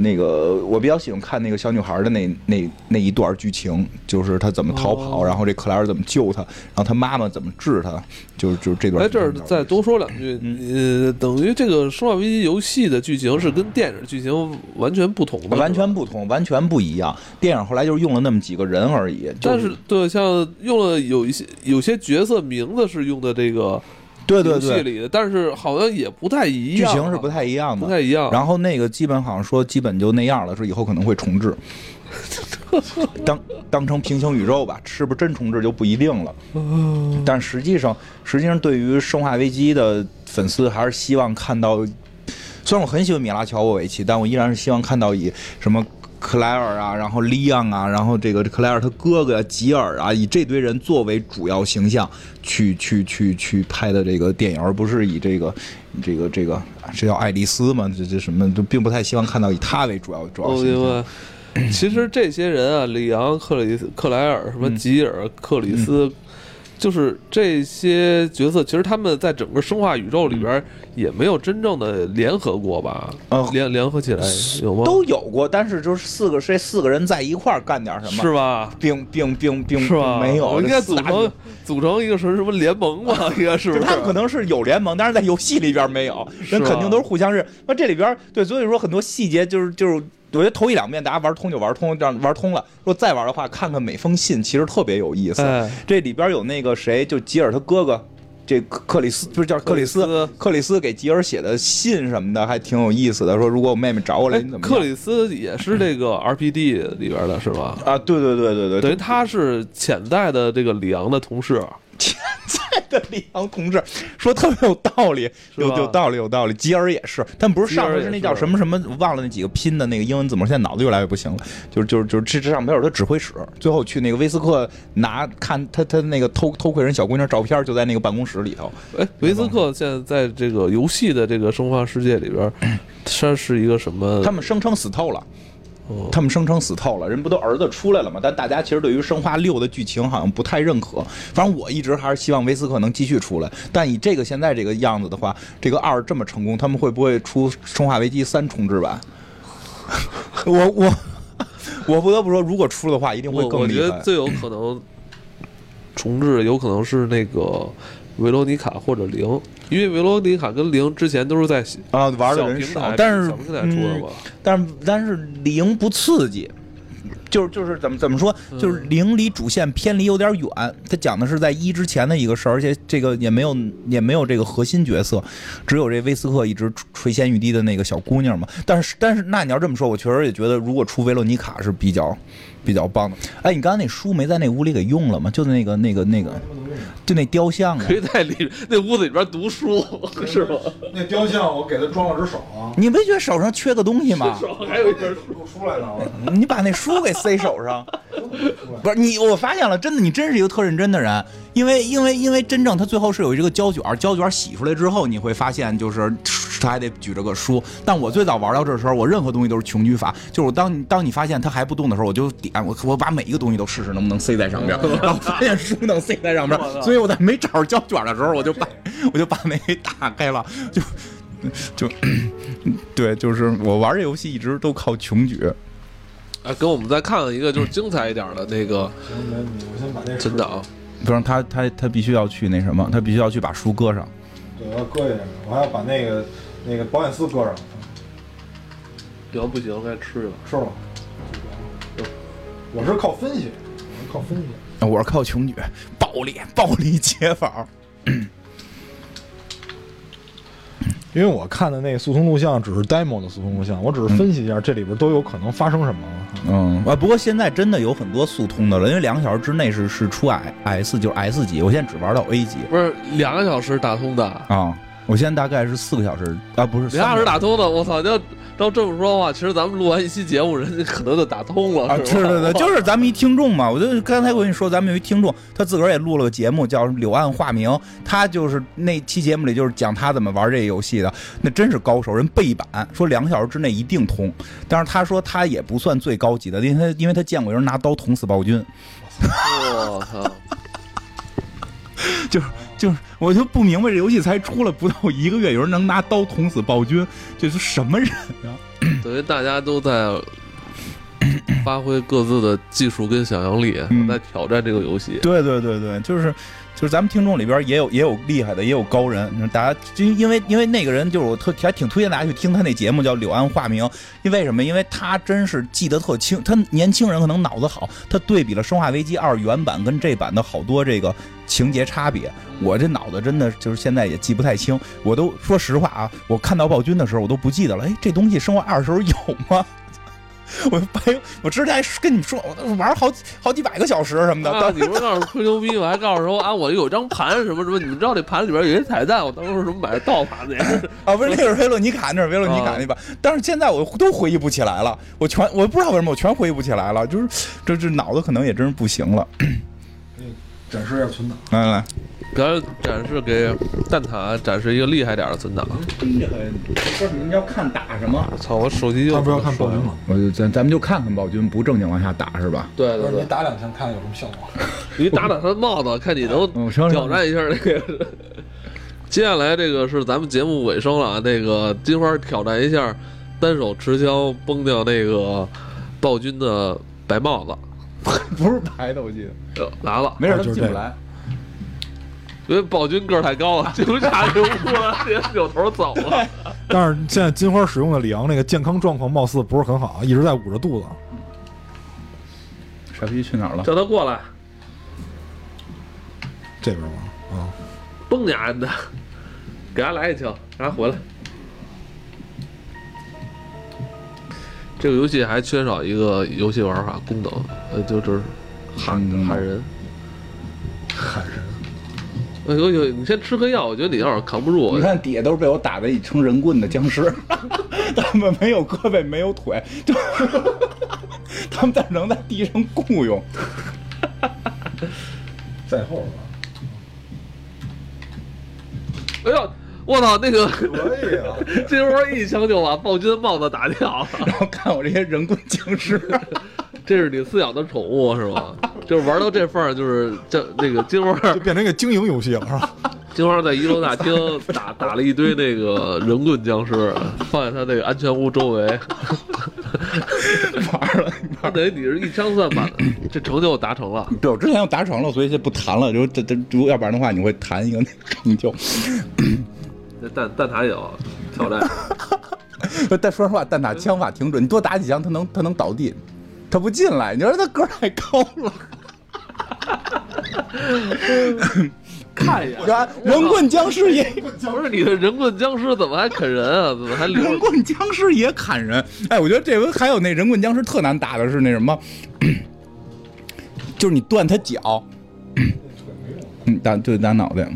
那个我比较喜欢看那个小女孩的那那那一段剧情，就是她怎么逃跑，然后这克莱尔怎么救她，然后她妈妈怎么治她，就是就是这段。哎，这儿再多说两句，呃，等于这个《生化危机》游戏的剧情是跟电影剧情完全不同的，完全不同，完全不一样。电影后来就是用了那么几个人而已，但是对，像用了有一些有些角色名字是用的这个。对对对，里的，但是好像也不太一样，剧情是不太一样的，不太一样。然后那个基本好像说基本就那样了，说以后可能会重置，<laughs> 当当成平行宇宙吧，是不是真重置就不一定了。但实际上，实际上对于《生化危机》的粉丝还是希望看到，虽然我很喜欢米拉乔沃维奇，但我依然是希望看到以什么。克莱尔啊，然后利昂啊，然后这个克莱尔他哥哥吉尔啊，以这堆人作为主要形象去去去去拍的这个电影，而不是以这个这个这个这叫爱丽丝嘛？这这什么都并不太希望看到以他为主要主要形象。其实这些人啊，里昂、克里斯、克莱尔、什么吉尔、克里斯。就是这些角色，其实他们在整个生化宇宙里边也没有真正的联合过吧？联联合起来有吗？都有过，但是就是四个这四个人在一块儿干点什么？是吧？并并并并是吧？没有，应该组成组成一个什么什么联盟吧？<laughs> 应该是不是？他们可能是有联盟，但是在游戏里边没有，人肯定都是互相认。那这里边对，所以说很多细节就是就是。我觉得头一两遍大家玩通就玩通，这样玩通了。如果再玩的话，看看每封信，其实特别有意思。哎这里边有那个谁，就吉尔他哥哥，这克克里斯不是叫克里斯，克里斯给吉尔写的信什么的，还挺有意思的。说如果我妹妹找我来，哎你怎么克里斯也是这个 RPD 里边的是吧？啊？对对对对对，等于他是潜在的这个里昂的同事，潜 <laughs> 在 <laughs> 的李昂同志说特别有道理，有有道理有道理。吉尔也是，但不是上吉尔也头是那叫什么什么，忘了那几个拼的那个英文字母，现在脑子越来越不行了。就是就是就是这这上面有他指挥室，最后去那个威斯克拿看他他那个偷偷窥人小姑娘照片，就在那个办公室里头。哎，维斯克现在在这个游戏的这个生化世界里边，<clears throat> 他是一个什么？他们声称死透了。哦他们声称死透了，人不都儿子出来了吗？但大家其实对于《生化六》的剧情好像不太认可。反正我一直还是希望维斯克能继续出来。但以这个现在这个样子的话，这个二这么成功，他们会不会出《生化危机三》重置版？我我我不得不说，如果出的话，一定会更厉害。<laughs> 我觉得最有可能重置，有可能是那个维罗妮卡或者零，因为维罗妮卡跟零之前都是在啊，玩的人少，但是小平台出的嗯嘛。但是但是零不刺激，就是就是怎么怎么说，就是零离主线偏离有点远。他讲的是在一之前的一个事儿，而且这个也没有也没有这个核心角色，只有这威斯克一直垂涎欲滴的那个小姑娘嘛。但是但是那你要这么说，我确实也觉得如果出维罗妮卡是比较比较棒的。哎，你刚才那书没在那屋里给用了吗？就那个那个那个，就那雕像啊可。以在里那屋子里边读书，<laughs> 是吗？那雕像我给他装了只手啊，你没觉得手上缺个东西吗？手还有一本书。出来呢。你把那书给塞手上，<laughs> 不是你？我发现了，真的，你真是一个特认真的人。因为，因为，因为真正他最后是有一个胶卷，胶卷洗出来之后，你会发现，就是他还得举着个书。但我最早玩到这时候，我任何东西都是穷举法，就是我当你当你发现它还不动的时候，我就点我我把每一个东西都试试能不能塞在上边，<laughs> 然后发现书能塞在上边，所以我在没找着胶卷的时候，我就把我就把那给打开了，就就 <coughs> 对，就是我玩这游戏一直都靠穷举。哎，跟我们再看看一个就是精彩一点的那个真的啊，不是他他他必须要去那什么，他必须要去把书搁上。对，我要搁一下，我还要把那个那个保险丝搁上，要不行该吃了。吃了。我是靠分析，我是靠分析。我是靠穷举，暴力暴力解法。因为我看的那个速通录像只是 demo 的速通录像，我只是分析一下这里边都有可能发生什么。嗯啊，不过现在真的有很多速通的了，因为两个小时之内是是出 S 就是 S 级，我现在只玩到 A 级不是两个小时打通的，啊，我现在大概是四个小时啊，不是俩小时打通通的，我操！要照这么说的话，其实咱们录完一期节目，人家可能就打通了，啊，是吧？是对对，就是咱们一听众嘛，我就刚才我跟你说，咱们有一听众，他自个儿也录了个节目，叫《柳暗花明》，他就是那期节目里就是讲他怎么玩这个游戏的，那真是高手，人背板说两个小时之内一定通，但是他说他也不算最高级的，因为他因为他见过有人拿刀捅死暴君，我操！就 <laughs> 是就是，我就不明白这游戏才出了不到一个月，有人能拿刀捅死暴君，这是什么人啊？<coughs> 等于大家都在发挥各自的技术跟想象力，嗯在挑战这个游戏。对对对对，就是就是咱们听众里边也有也有厉害的，也有高人。大家就因为因为那个人就是我特还挺推荐大家去听他那节目叫《柳暗花明》，因为什么？因为他真是记得特清，他年轻人可能脑子好，他对比了《生化危机二》原版跟这版的好多这个情节差别。我这脑子真的就是现在也记不太清，我都说实话啊，我看到暴君的时候我都不记得了，哎，这东西《生化二》时候有吗？<laughs> 我白，我之前还跟你说，我玩好几好几百个小时什么的，啊！你不是告诉吹牛逼，我还告诉说啊，我有张盘什么什么，你们知道这盘里边有些彩蛋，我当时什么买的盗盘的呀，<laughs> 啊，不是那是维洛尼卡，那是维洛尼卡那版，但是现在我都回忆不起来了，我全我不知道为什么我全回忆不起来了，就是这这脑子可能也真是不行了。展示一下存档。来来，给他展示给蛋挞展示一个厉害点的存档。厉害！不是您要看打什么？操，我手机就他不要看暴君吗？我就咱咱们就看看暴君，不正经往下打是吧？对对对你，打两枪看看有什么效果？<laughs> 你打打他的帽子，看你能 <laughs> 挑战一下那个。接下来这个是咱们节目尾声了啊，那个金花挑战一下单手持枪崩掉那个暴君的白帽子，<laughs> 不是白的，我记得。呃来了，没事，就是这个们进不来。因为暴君个儿太高了，<laughs> 就差这屋了，直接扭头走了。<laughs> 但是现在金花使用的里昂那个健康状况貌似不是很好，一直在捂着肚子。傻逼去哪儿了？叫他过来，这边吗？啊，蹦你丫的，给他来一枪，让他回来。这个游戏还缺少一个游戏玩法功能，呃，就就是喊嗯 <laughs> 喊人。喊人。哎呦呦，你先吃颗药，我觉得你要是扛不住，你看底下都是被我打的已成人棍的僵尸，<laughs> 他们没有胳膊没有腿，就 <laughs> 他们但能在地上雇佣。在后边。哎呦，我操，那个可以啊，<laughs> 金花一枪就把暴君的帽子打掉了。然后看我这些人棍僵尸，<laughs> 这是你饲养的宠物是吧？就是玩到这份儿，就是这那个金花，就变成一个经营游戏了，是吧？<laughs> 金花在一楼大厅打打了一堆那个人棍僵尸，放在他那个安全屋周围。玩了。他等于你是一枪算满 <coughs> 这成就达成了。对，我之前就达成了，所以就不谈了。就这这，如果要不然的话，你会谈一个那个成就。那蛋蛋塔也有挑战，<laughs> 但说实话，蛋塔枪法挺准，你多打几枪，他能他能倒地，他不进来。你说他个儿太高了，<laughs> 看一眼？人棍僵尸也不是你的人棍僵尸怎么还啃人啊？怎么还人棍僵尸也砍人。哎，我觉得这回还有那人棍僵尸特难打的是那什么，就是你断他脚，<coughs> 嗯，打对打脑袋，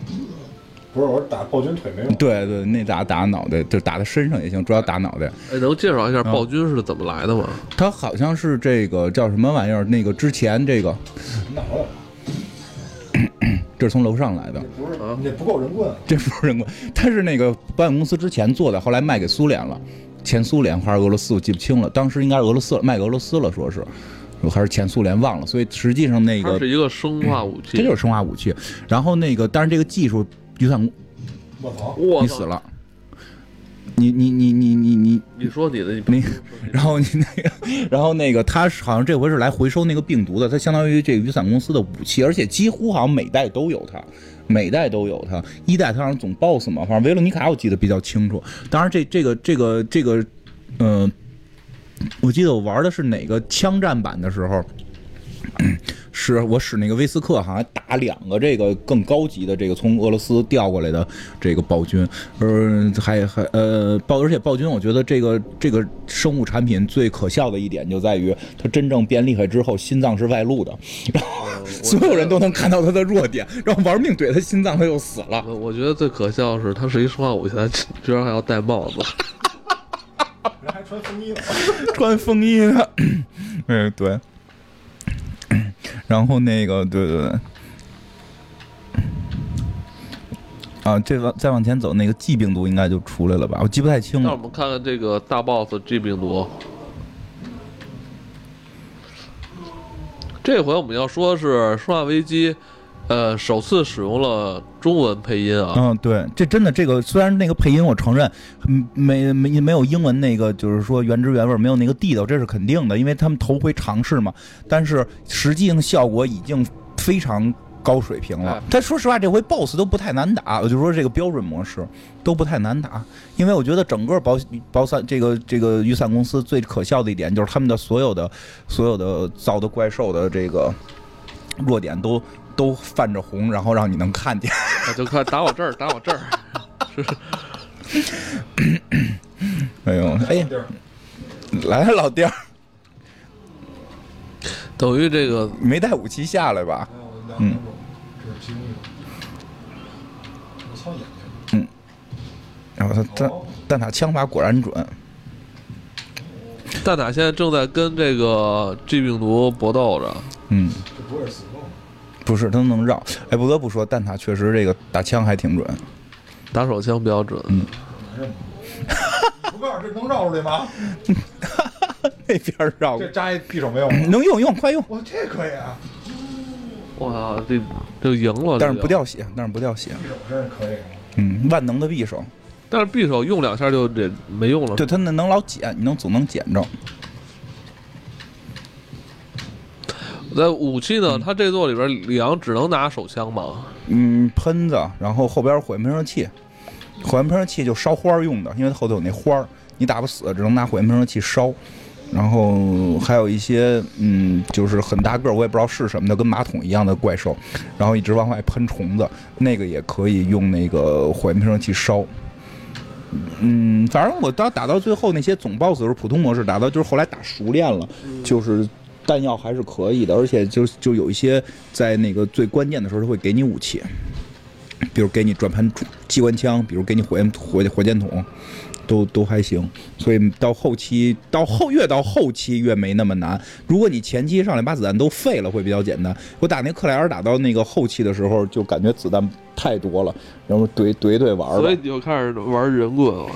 不是，我是打暴君腿没用。对对，那打打脑袋，就打他身上也行，主要打脑袋。哎，能介绍一下暴君是怎么来的吗？他好像是这个叫什么玩意儿？那个之前这个，脑袋这是从楼上来的，不是啊你这不够人棍。这不是人棍，他是那个保险公司之前做的，后来卖给苏联了，前苏联还是俄罗斯，我记不清了。当时应该是俄罗斯卖给俄罗斯了，说是，还是前苏联忘了。所以实际上那个它是一个生化武器，这就是生化武器。然后那个，但是这个技术，雨伞你死！了，你你你你你你你说你的，你你，然后你那个，<laughs> 然后那个，他是好像这回是来回收那个病毒的，他相当于这个雨伞公司的武器，而且几乎好像每代都有它，每代都有它。一代他好像总 BOSS 嘛，反正维罗妮卡我记得比较清楚。当然这这个这个这个，嗯、我记得我玩的是哪个枪战版的时候。<clears throat> 是我使那个威斯克，好像打两个这个更高级的这个从俄罗斯调过来的这个暴君，呃，还还呃暴，而且暴君，我觉得这个这个生物产品最可笑的一点就在于，它真正变厉害之后，心脏是外露的，然后所有人都能看到它的弱点，然后玩命怼他心脏，他又死了。我我觉得最可笑的是，他是一生化武器，它居然还要戴帽子。人还穿风衣呢。<laughs> 穿风衣呢，<coughs> 嗯，对。然后那个，对对对。啊，这往再往前走，那个 G 病毒应该就出来了吧？我记不太清了。那我们看看这个大 boss G 病毒。这回我们要说的是《生化危机》，呃，首次使用了中文配音啊。嗯，对，这真的这个虽然那个配音我承认，嗯，没没没有英文那个，就是说原汁原味，没有那个地道，这是肯定的，因为他们头回尝试嘛。但是实际上效果已经非常高水平了哎。但说实话，这回 BOSS 都不太难打，我就说这个标准模式都不太难打，因为我觉得整个保保伞这个这个雨伞公司最可笑的一点就是他们的所有的所有的造的怪兽的这个弱点都都泛着红，然后让你能看见。<laughs> 我就快打我这儿，打我这儿。<laughs> 哎呦，哎呀，来了老弟儿，等于这个没带武器下来吧？嗯，这是其中一种。我操眼睛！然后他蛋蛋挞枪法果然准，蛋挞现在正在跟这个 G 病毒搏斗着。嗯，这不是死够吗？不是他能绕。哎，不得不说，蛋挞确实这个打枪还挺准。打手枪比较准，嗯 <laughs> 不告诉这能绕出来吗？<laughs> 那边绕这扎一匕首没有吗？能用用，快用，哇，这可以啊！哇，这这赢了，但是。不掉血，但是不掉血。匕首真是可以啊。嗯，万能的匕首，但是匕首用两下就这没用了。对它那能老捡，你能总能捡着。在武器呢，它这座里边李昂只能拿手枪吗？嗯，喷子，然后后边火焰喷射器，火焰喷射器就烧花儿用的，因为它后头有那花儿，你打不死，只能拿火焰喷射器烧。然后还有一些，嗯，就是很大个儿，我也不知道是什么的，跟马桶一样的怪兽，然后一直往外喷虫子，那个也可以用那个火焰喷射器烧。嗯，反正我到打到最后那些总 boss 是，普通模式打到就是后来打熟练了，就是弹药还是可以的，而且就就有一些在那个最关键的时候他会给你武器，比如给你转盘机关枪，比如给你火焰火火箭筒，都都还行。所以到后期到后越到后期越没那么难。如果你前期上来把子弹都废了，会比较简单。我打那克莱尔打到那个后期的时候，就感觉子弹太多了，然后怼怼怼玩儿所以。你就开始玩人棍了。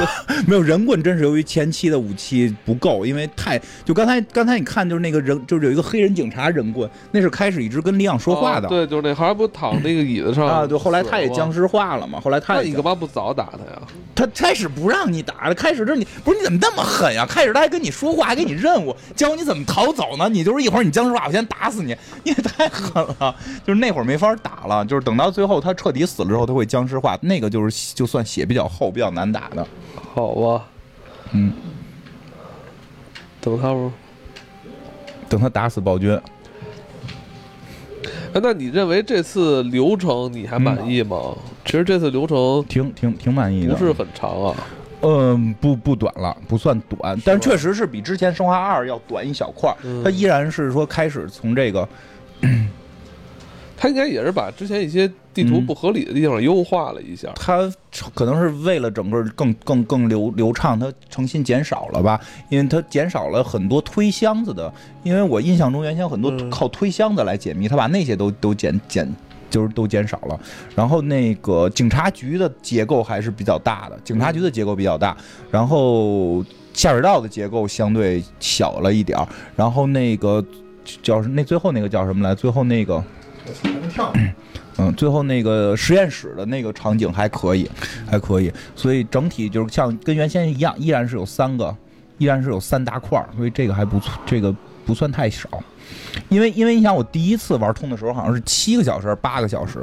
<laughs> 没有人棍，真是由于前期的武器不够，因为太就刚才刚才你看就是那个人就是有一个黑人警察人棍，那是开始一直跟李昂说话的、哦对，就是那还不躺那个椅子上啊，对，后来他也僵尸。化了嘛，后来他那你干嘛不早打他呀？他开始不让你打了，开始这你不是你怎么那么狠呀？开始他还跟你说话，还给你任务，教你怎么逃走呢？你就是一会儿你僵尸化，我先打死你，<laughs> 你也太狠了。就是那会儿没法打了，就是等到最后他彻底死了之后，他会僵尸化，那个就是就算血比较厚、比较难打的。好吧，嗯，等他不？等他打死暴君，哎，那你认为这次流程你还满意吗？其实这次流程挺挺挺满意的。不是很长啊。嗯，不不短了，不算短，但确实是比之前《生化二》要短一小块儿。嗯它依然是说开始从这个，他应该也是把之前一些地图不合理的地方优化了一下。它可能是为了整个更更更流流畅，它诚心减少了吧？因为它减少了很多推箱子的，因为我印象中原先很多嗯靠推箱子来解密，它把那些都都减减。就是都减少了，然后那个警察局的结构还是比较大的，警察局的结构比较大，然后下水道的结构相对小了一点儿，然后那个叫那最后那个叫什么来？最后那个跳嗯，最后那个实验室的那个场景还可以，还可以，所以整体就是像跟原先一样，依然是有三个，依然是有三大块儿，所以这个还不错，这个不算太少。因为因为你想，我第一次玩通的时候好像是七个小时、八个小时，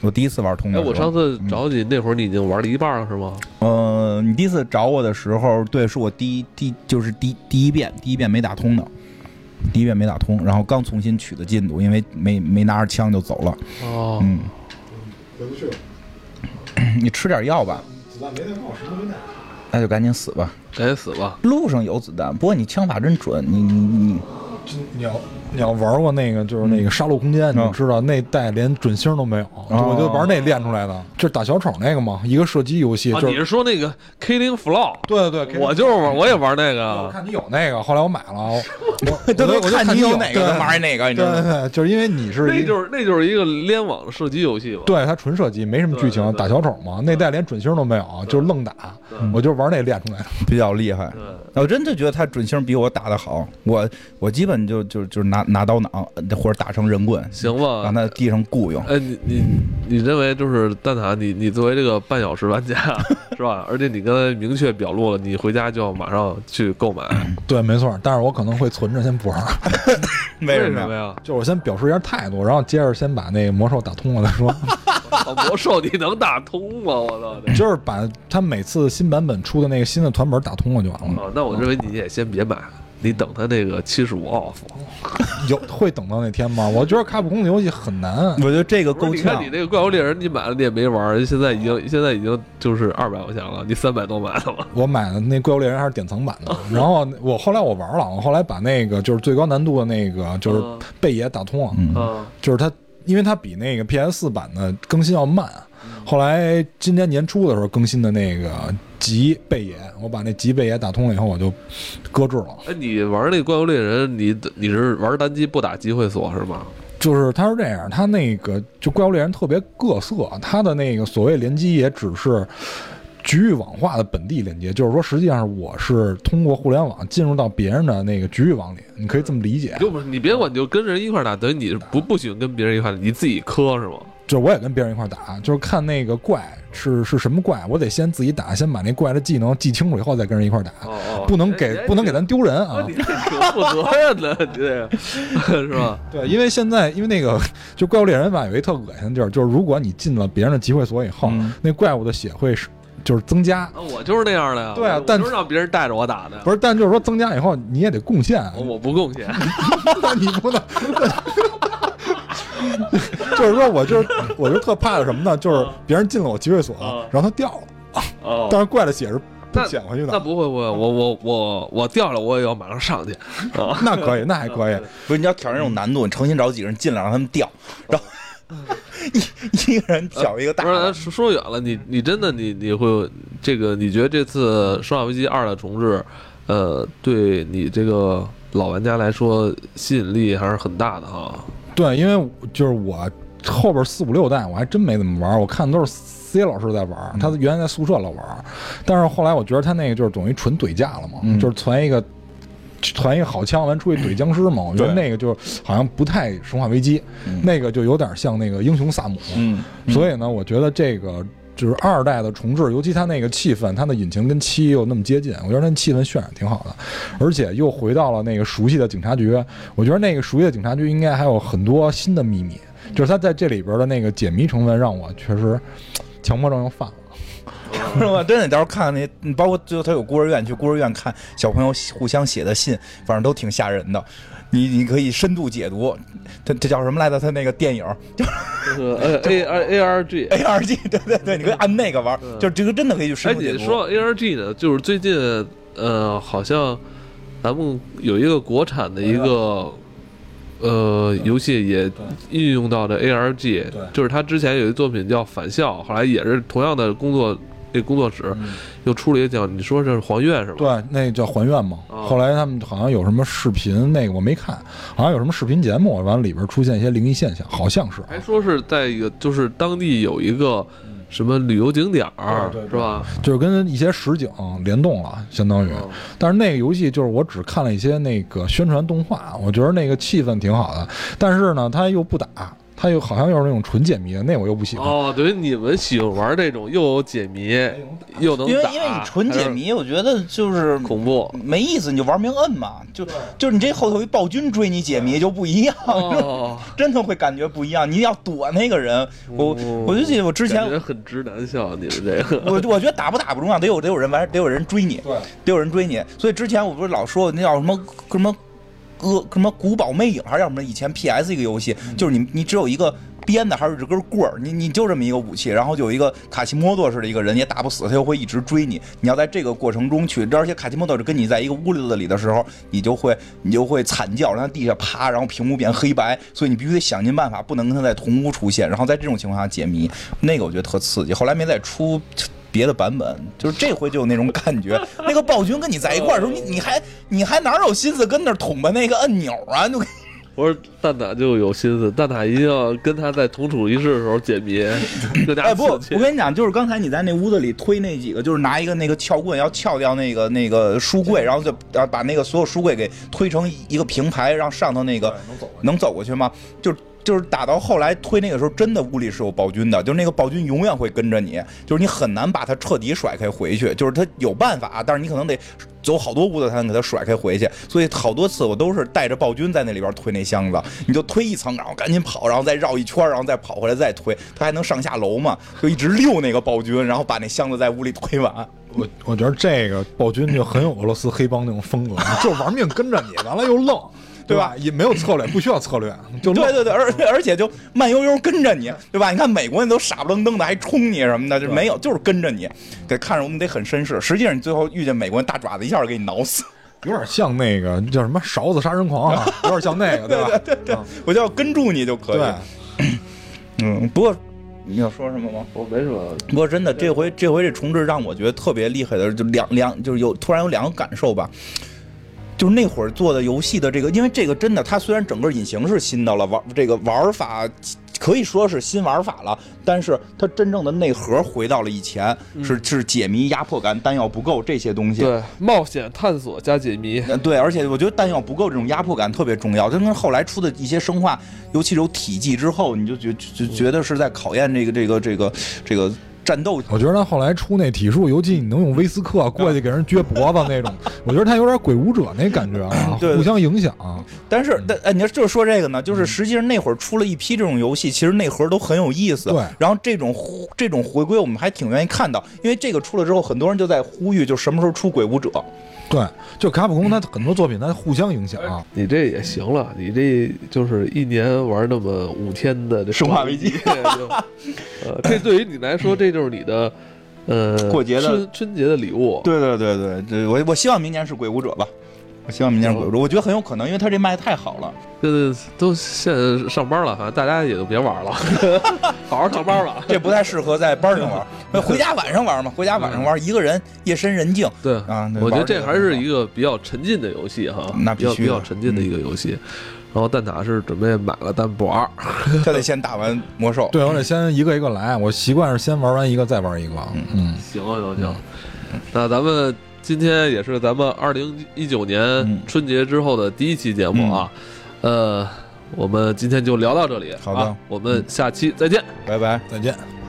我第一次玩通的哎，时候。我上次找你那会儿，你已经玩了一半了是吗？呃，你第一次找我的时候，对，是我第一第就是第第一遍，第一遍没打通的，第一遍没打通，然后刚重新取的进度，因为没没拿着枪就走了。哦，嗯，回不去了，你吃点药吧，子弹没带够，什么都没带。那就赶紧死吧。赶紧死吧！路上有子弹，不过你枪法真准，你你你，就你要你要玩过那个就是那个杀戮空间，你就知道那代连准星都没有，就我就玩那练出来的，就是打小丑那个嘛，一个射击游戏，啊，你是是说那个 Killing Floor？对对对，我就是玩，我也玩那个我。看你有那个，后来我买了，我 <laughs> 就看你有哪个，对玩哪个，你知道吗？对对对，就是因为你是那就是那就是一个联网射击游戏嘛。对它纯射击，没什么剧情打小丑嘛，那代连准星都没有，就是愣打，我就玩那练出来的。比较厉害。我真的觉得他准星比我打的好，我我基本就就就是拿拿刀囊或者打成人棍，行吧让。他地上雇佣。哎，你你你认为就是蛋挞，你你作为这个半小时玩家 <laughs> 是吧？而且你刚才明确表露了，你回家就要马上去购买，对，没错，但是我可能会存着先不玩，<laughs> 为什么呀？就是我先表示一下态度，然后接着先把那个魔兽打通了再说。<laughs> 哦魔兽你能打通吗？我操！这就是把他每次新版本出的那个新的团本打通了就完了。哦，那我认为你也先别买，你等他那个七十五 off。有会等到那天吗？我觉得卡普空的游戏很难。我觉得这个够呛你看你。那个怪物猎人，你买了你也没玩，现在已经现在已经就是二百块钱了，你三百多买了吗？我买的那怪物猎人还是典藏版的，然后我后来我玩了，我后来把那个就是最高难度的那个就是嗯贝爷打通了，嗯，啊，就是它，因为它比那个 PS 四版的更新要慢。后来今年年初的时候更新的那个吉贝野，我把那吉贝野打通了以后，我就搁置了。哎，你玩那怪物猎人，你你是玩单机不打机会锁是吗？就是它是这样，它那个就怪物猎人特别各色，它的那个所谓联机也只是局域网化的本地连接，就是说实际上我是通过互联网进入到别人的那个局域网里，你可以这么理解。就不是你别管，你就跟人一块打，等于你不不喜欢跟别人一块儿，你自己磕是吗？就我也跟别人一块儿打，就是看那个怪是是什么怪，我得先自己打，先把那怪的技能记清楚以后再跟人一块儿打，不能给哎不能给咱丢人啊。挺负责任的，你这个 <laughs> 是吧？对，因为现在因为那个就怪物猎人吧，有一特恶心的地儿，就是如果你进了别人的集会所以后，嗯那怪物的血会是就是增加，啊我就是那样的呀。对啊但就是让别人带着我打的。不是，但就是说增加以后你也得贡献，我我不贡献，<laughs> 那你不能。<laughs> <laughs> 就是说我就是我就特怕的什么呢？就是别人进了我集会所啊，然后他掉了，哦 <laughs> 但是怪的血是不捡回去的。那不会不会，我我我我掉了，我也要马上上去啊。<laughs> 那可以，那还可以。不是你要挑战这种难度，你诚心找几个人进来让他们掉，然后一一个人挑一个大不是，咱。说说远了，你你真的你你会这个？你觉得这次《生化危机二》的重置，呃，对你这个老玩家来说吸引力还是很大的哈。对，因为就是我后边四五六代我还真没怎么玩，我看都是 C 老师在玩，他原来在宿舍老玩，但是后来我觉得他那个就是等于纯怼架了嘛，嗯就是传一个。传一个好枪，完出去怼僵尸嘛？我觉得那个就好像不太生化危机，嗯那个就有点像那个英雄萨姆。嗯，所以呢，我觉得这个就是二代的重置，尤其它那个气氛，它的引擎跟七又那么接近，我觉得那气氛渲染挺好的，而且又回到了那个熟悉的警察局。我觉得那个熟悉的警察局应该还有很多新的秘密，就是它在这里边的那个解谜成分让我确实强迫症又犯了。是吧？真的，到时候看看那，嗯包括最后他有孤儿院，去孤儿院看小朋友互相写的信，反正都挺吓人的。你你可以深度解读，这这叫什么来着？他那个电影就是呃 A R A R G。A R G，对对对，你可以按那个玩，就是这个真的可以去深哎，度解读。你说 A R G 呢？就是最近呃，好像咱们有一个国产的一个。呃，游戏也运用到的 ARG，就是他之前有一作品叫《返校》，后来也是同样的工作，这工作室又出了一个叫你说这是还愿是吧？对，那叫还愿嘛。哦后来他们好像有什么视频，那个我没看，好像有什么视频节目，完了里边出现一些灵异现象，好像是啊。还说是在一个就是当地有一个什么旅游景点儿，是吧？就是跟一些实景联动了，相当于。嗯但是那个游戏就是我只看了一些那个宣传动画，我觉得那个气氛挺好的，但是呢，它又不打，它又好像又是那种纯解谜的，那我又不喜欢。哦，等于你们喜欢玩这种又有解谜又能，因为因为你纯解谜，我觉得就是恐怖。没意思，你就玩命摁嘛，就就是你这后头一暴君追你解谜就不一样，哦，<laughs> 真的会感觉不一样。你要躲那个人，我哦我就记得我之前感觉很直男笑，你们这个。<laughs> 我我觉得打不打不重要，得有得有人玩，得有人追你，对，得有人追你。所以之前我不是老说那叫什么什么呃什么古堡魅影还是叫什么？以前 PS 一个游戏，就是你你只有一个。鞭子还是这根棍儿，你你就这么一个武器，然后就有一个卡奇莫多似的一个人也打不死，他又会一直追你。你要在这个过程中去，而且卡奇莫多是跟你在一个屋子里的时候，你就会你就会惨叫，然后地下啪，然后屏幕变黑白，所以你必须得想尽办法，不能跟他在同屋出现，然后在这种情况下解谜，那个我觉得特刺激。后来没再出。别的版本，就是这回就有那种感觉。<laughs> 那个暴君跟你在一块儿的时候，你你还你还哪有心思跟那儿捅吧那个按钮啊？就我说 <laughs> 蛋挞就有心思，蛋挞一定要跟他在同处一室的时候解谜，<coughs> 哎不，我。跟你讲，就是刚才你在那屋子里推那几个，就是拿一个那个撬棍要撬掉那个那个书柜，然后就要把那个所有书柜给推成一个平排，让上头那个能走能走过去吗？就就是打到后来推那个时候，真的屋里是有暴君的，就是那个暴君永远会跟着你，就是你很难把他彻底甩开回去，就是他有办法，但是你可能得走好多屋子才能给他甩开回去，所以好多次我都是带着暴君在那里边推那箱子，你就推一层，然后赶紧跑，然后再绕一圈，然后再跑回来再推，他还能上下楼嘛，就一直溜那个暴君，然后把那箱子在屋里推完。我我觉得这个暴君就很有俄罗斯黑帮那种风格，就玩命跟着你，完了又愣，对吧吧？也没有策略，不需要策略，<laughs> 就对对对，而而且就慢悠悠跟着你，对吧？你看美国人都傻不愣登的，还冲你什么的，就没有，就是跟着你，得看着我们得很绅士。实际上你最后遇见美国人大爪子，一下给你挠死。有点像那个叫什么勺子杀人狂啊，有点像那个，对吧？对对我就要跟住你就可以。对，<clears throat> 嗯，不过你要说什么吗？我没什么，不过真的，这回这回这重置让我觉得特别厉害的，就两两就是有突然有两个感受吧。就是那会儿做的游戏的这个，因为这个真的，它虽然整个引擎是新的了，玩这个玩法可以说是新玩法了，但是它真正的内核回到了以前，是是解谜、压迫感、弹药不够这些东西。对，冒险探索加解谜。呃对，而且我觉得弹药不够这种压迫感特别重要。就跟后来出的一些生化，尤其有体积之后，你就觉就觉得是在考验这个这个这个这个战斗。我觉得他后来出那体术游戏，你能用威斯克过去给人撅脖子那种，<laughs> 我觉得他有点鬼武者那感觉啊，对互相影响。但是，但哎，你要就是说这个呢，就是实际上那会儿出了一批这种游戏，其实内核都很有意思。对然后这种这种回归，我们还挺愿意看到，因为这个出了之后，很多人就在呼吁，就什么时候出鬼武者。对，就卡普空他很多作品他互相影响。你这也行了，你这就是一年玩那么五天的生化危机对就 <laughs> 呃，这对于你来说，这就是你的呃过节的春春节的礼物。对对对对对，我我希望明年是鬼舞者吧。我希望明年是鬼武者，我觉得很有可能，因为他这卖太好了。呃，都现在上班了，哈大家也都别玩了，<laughs> 好好上班吧。<laughs> 这不太适合在班上玩，回家晚上玩嘛，回家晚上玩，一个人夜深人静对啊。我觉得这还是一个比较沉浸的游戏哈，比较比较那必须的沉浸的一个游戏。然后蛋挞是准备买了，但不玩。<laughs> 他得先打完魔兽。对，我得先一个一个来，我习惯是先玩完一个再玩一个。嗯，行行行，那咱们今天也是咱们二零一九年嗯春节之后的第一期节目啊，呃，我们今天就聊到这里，好的啊我们下期再见。拜拜。再见。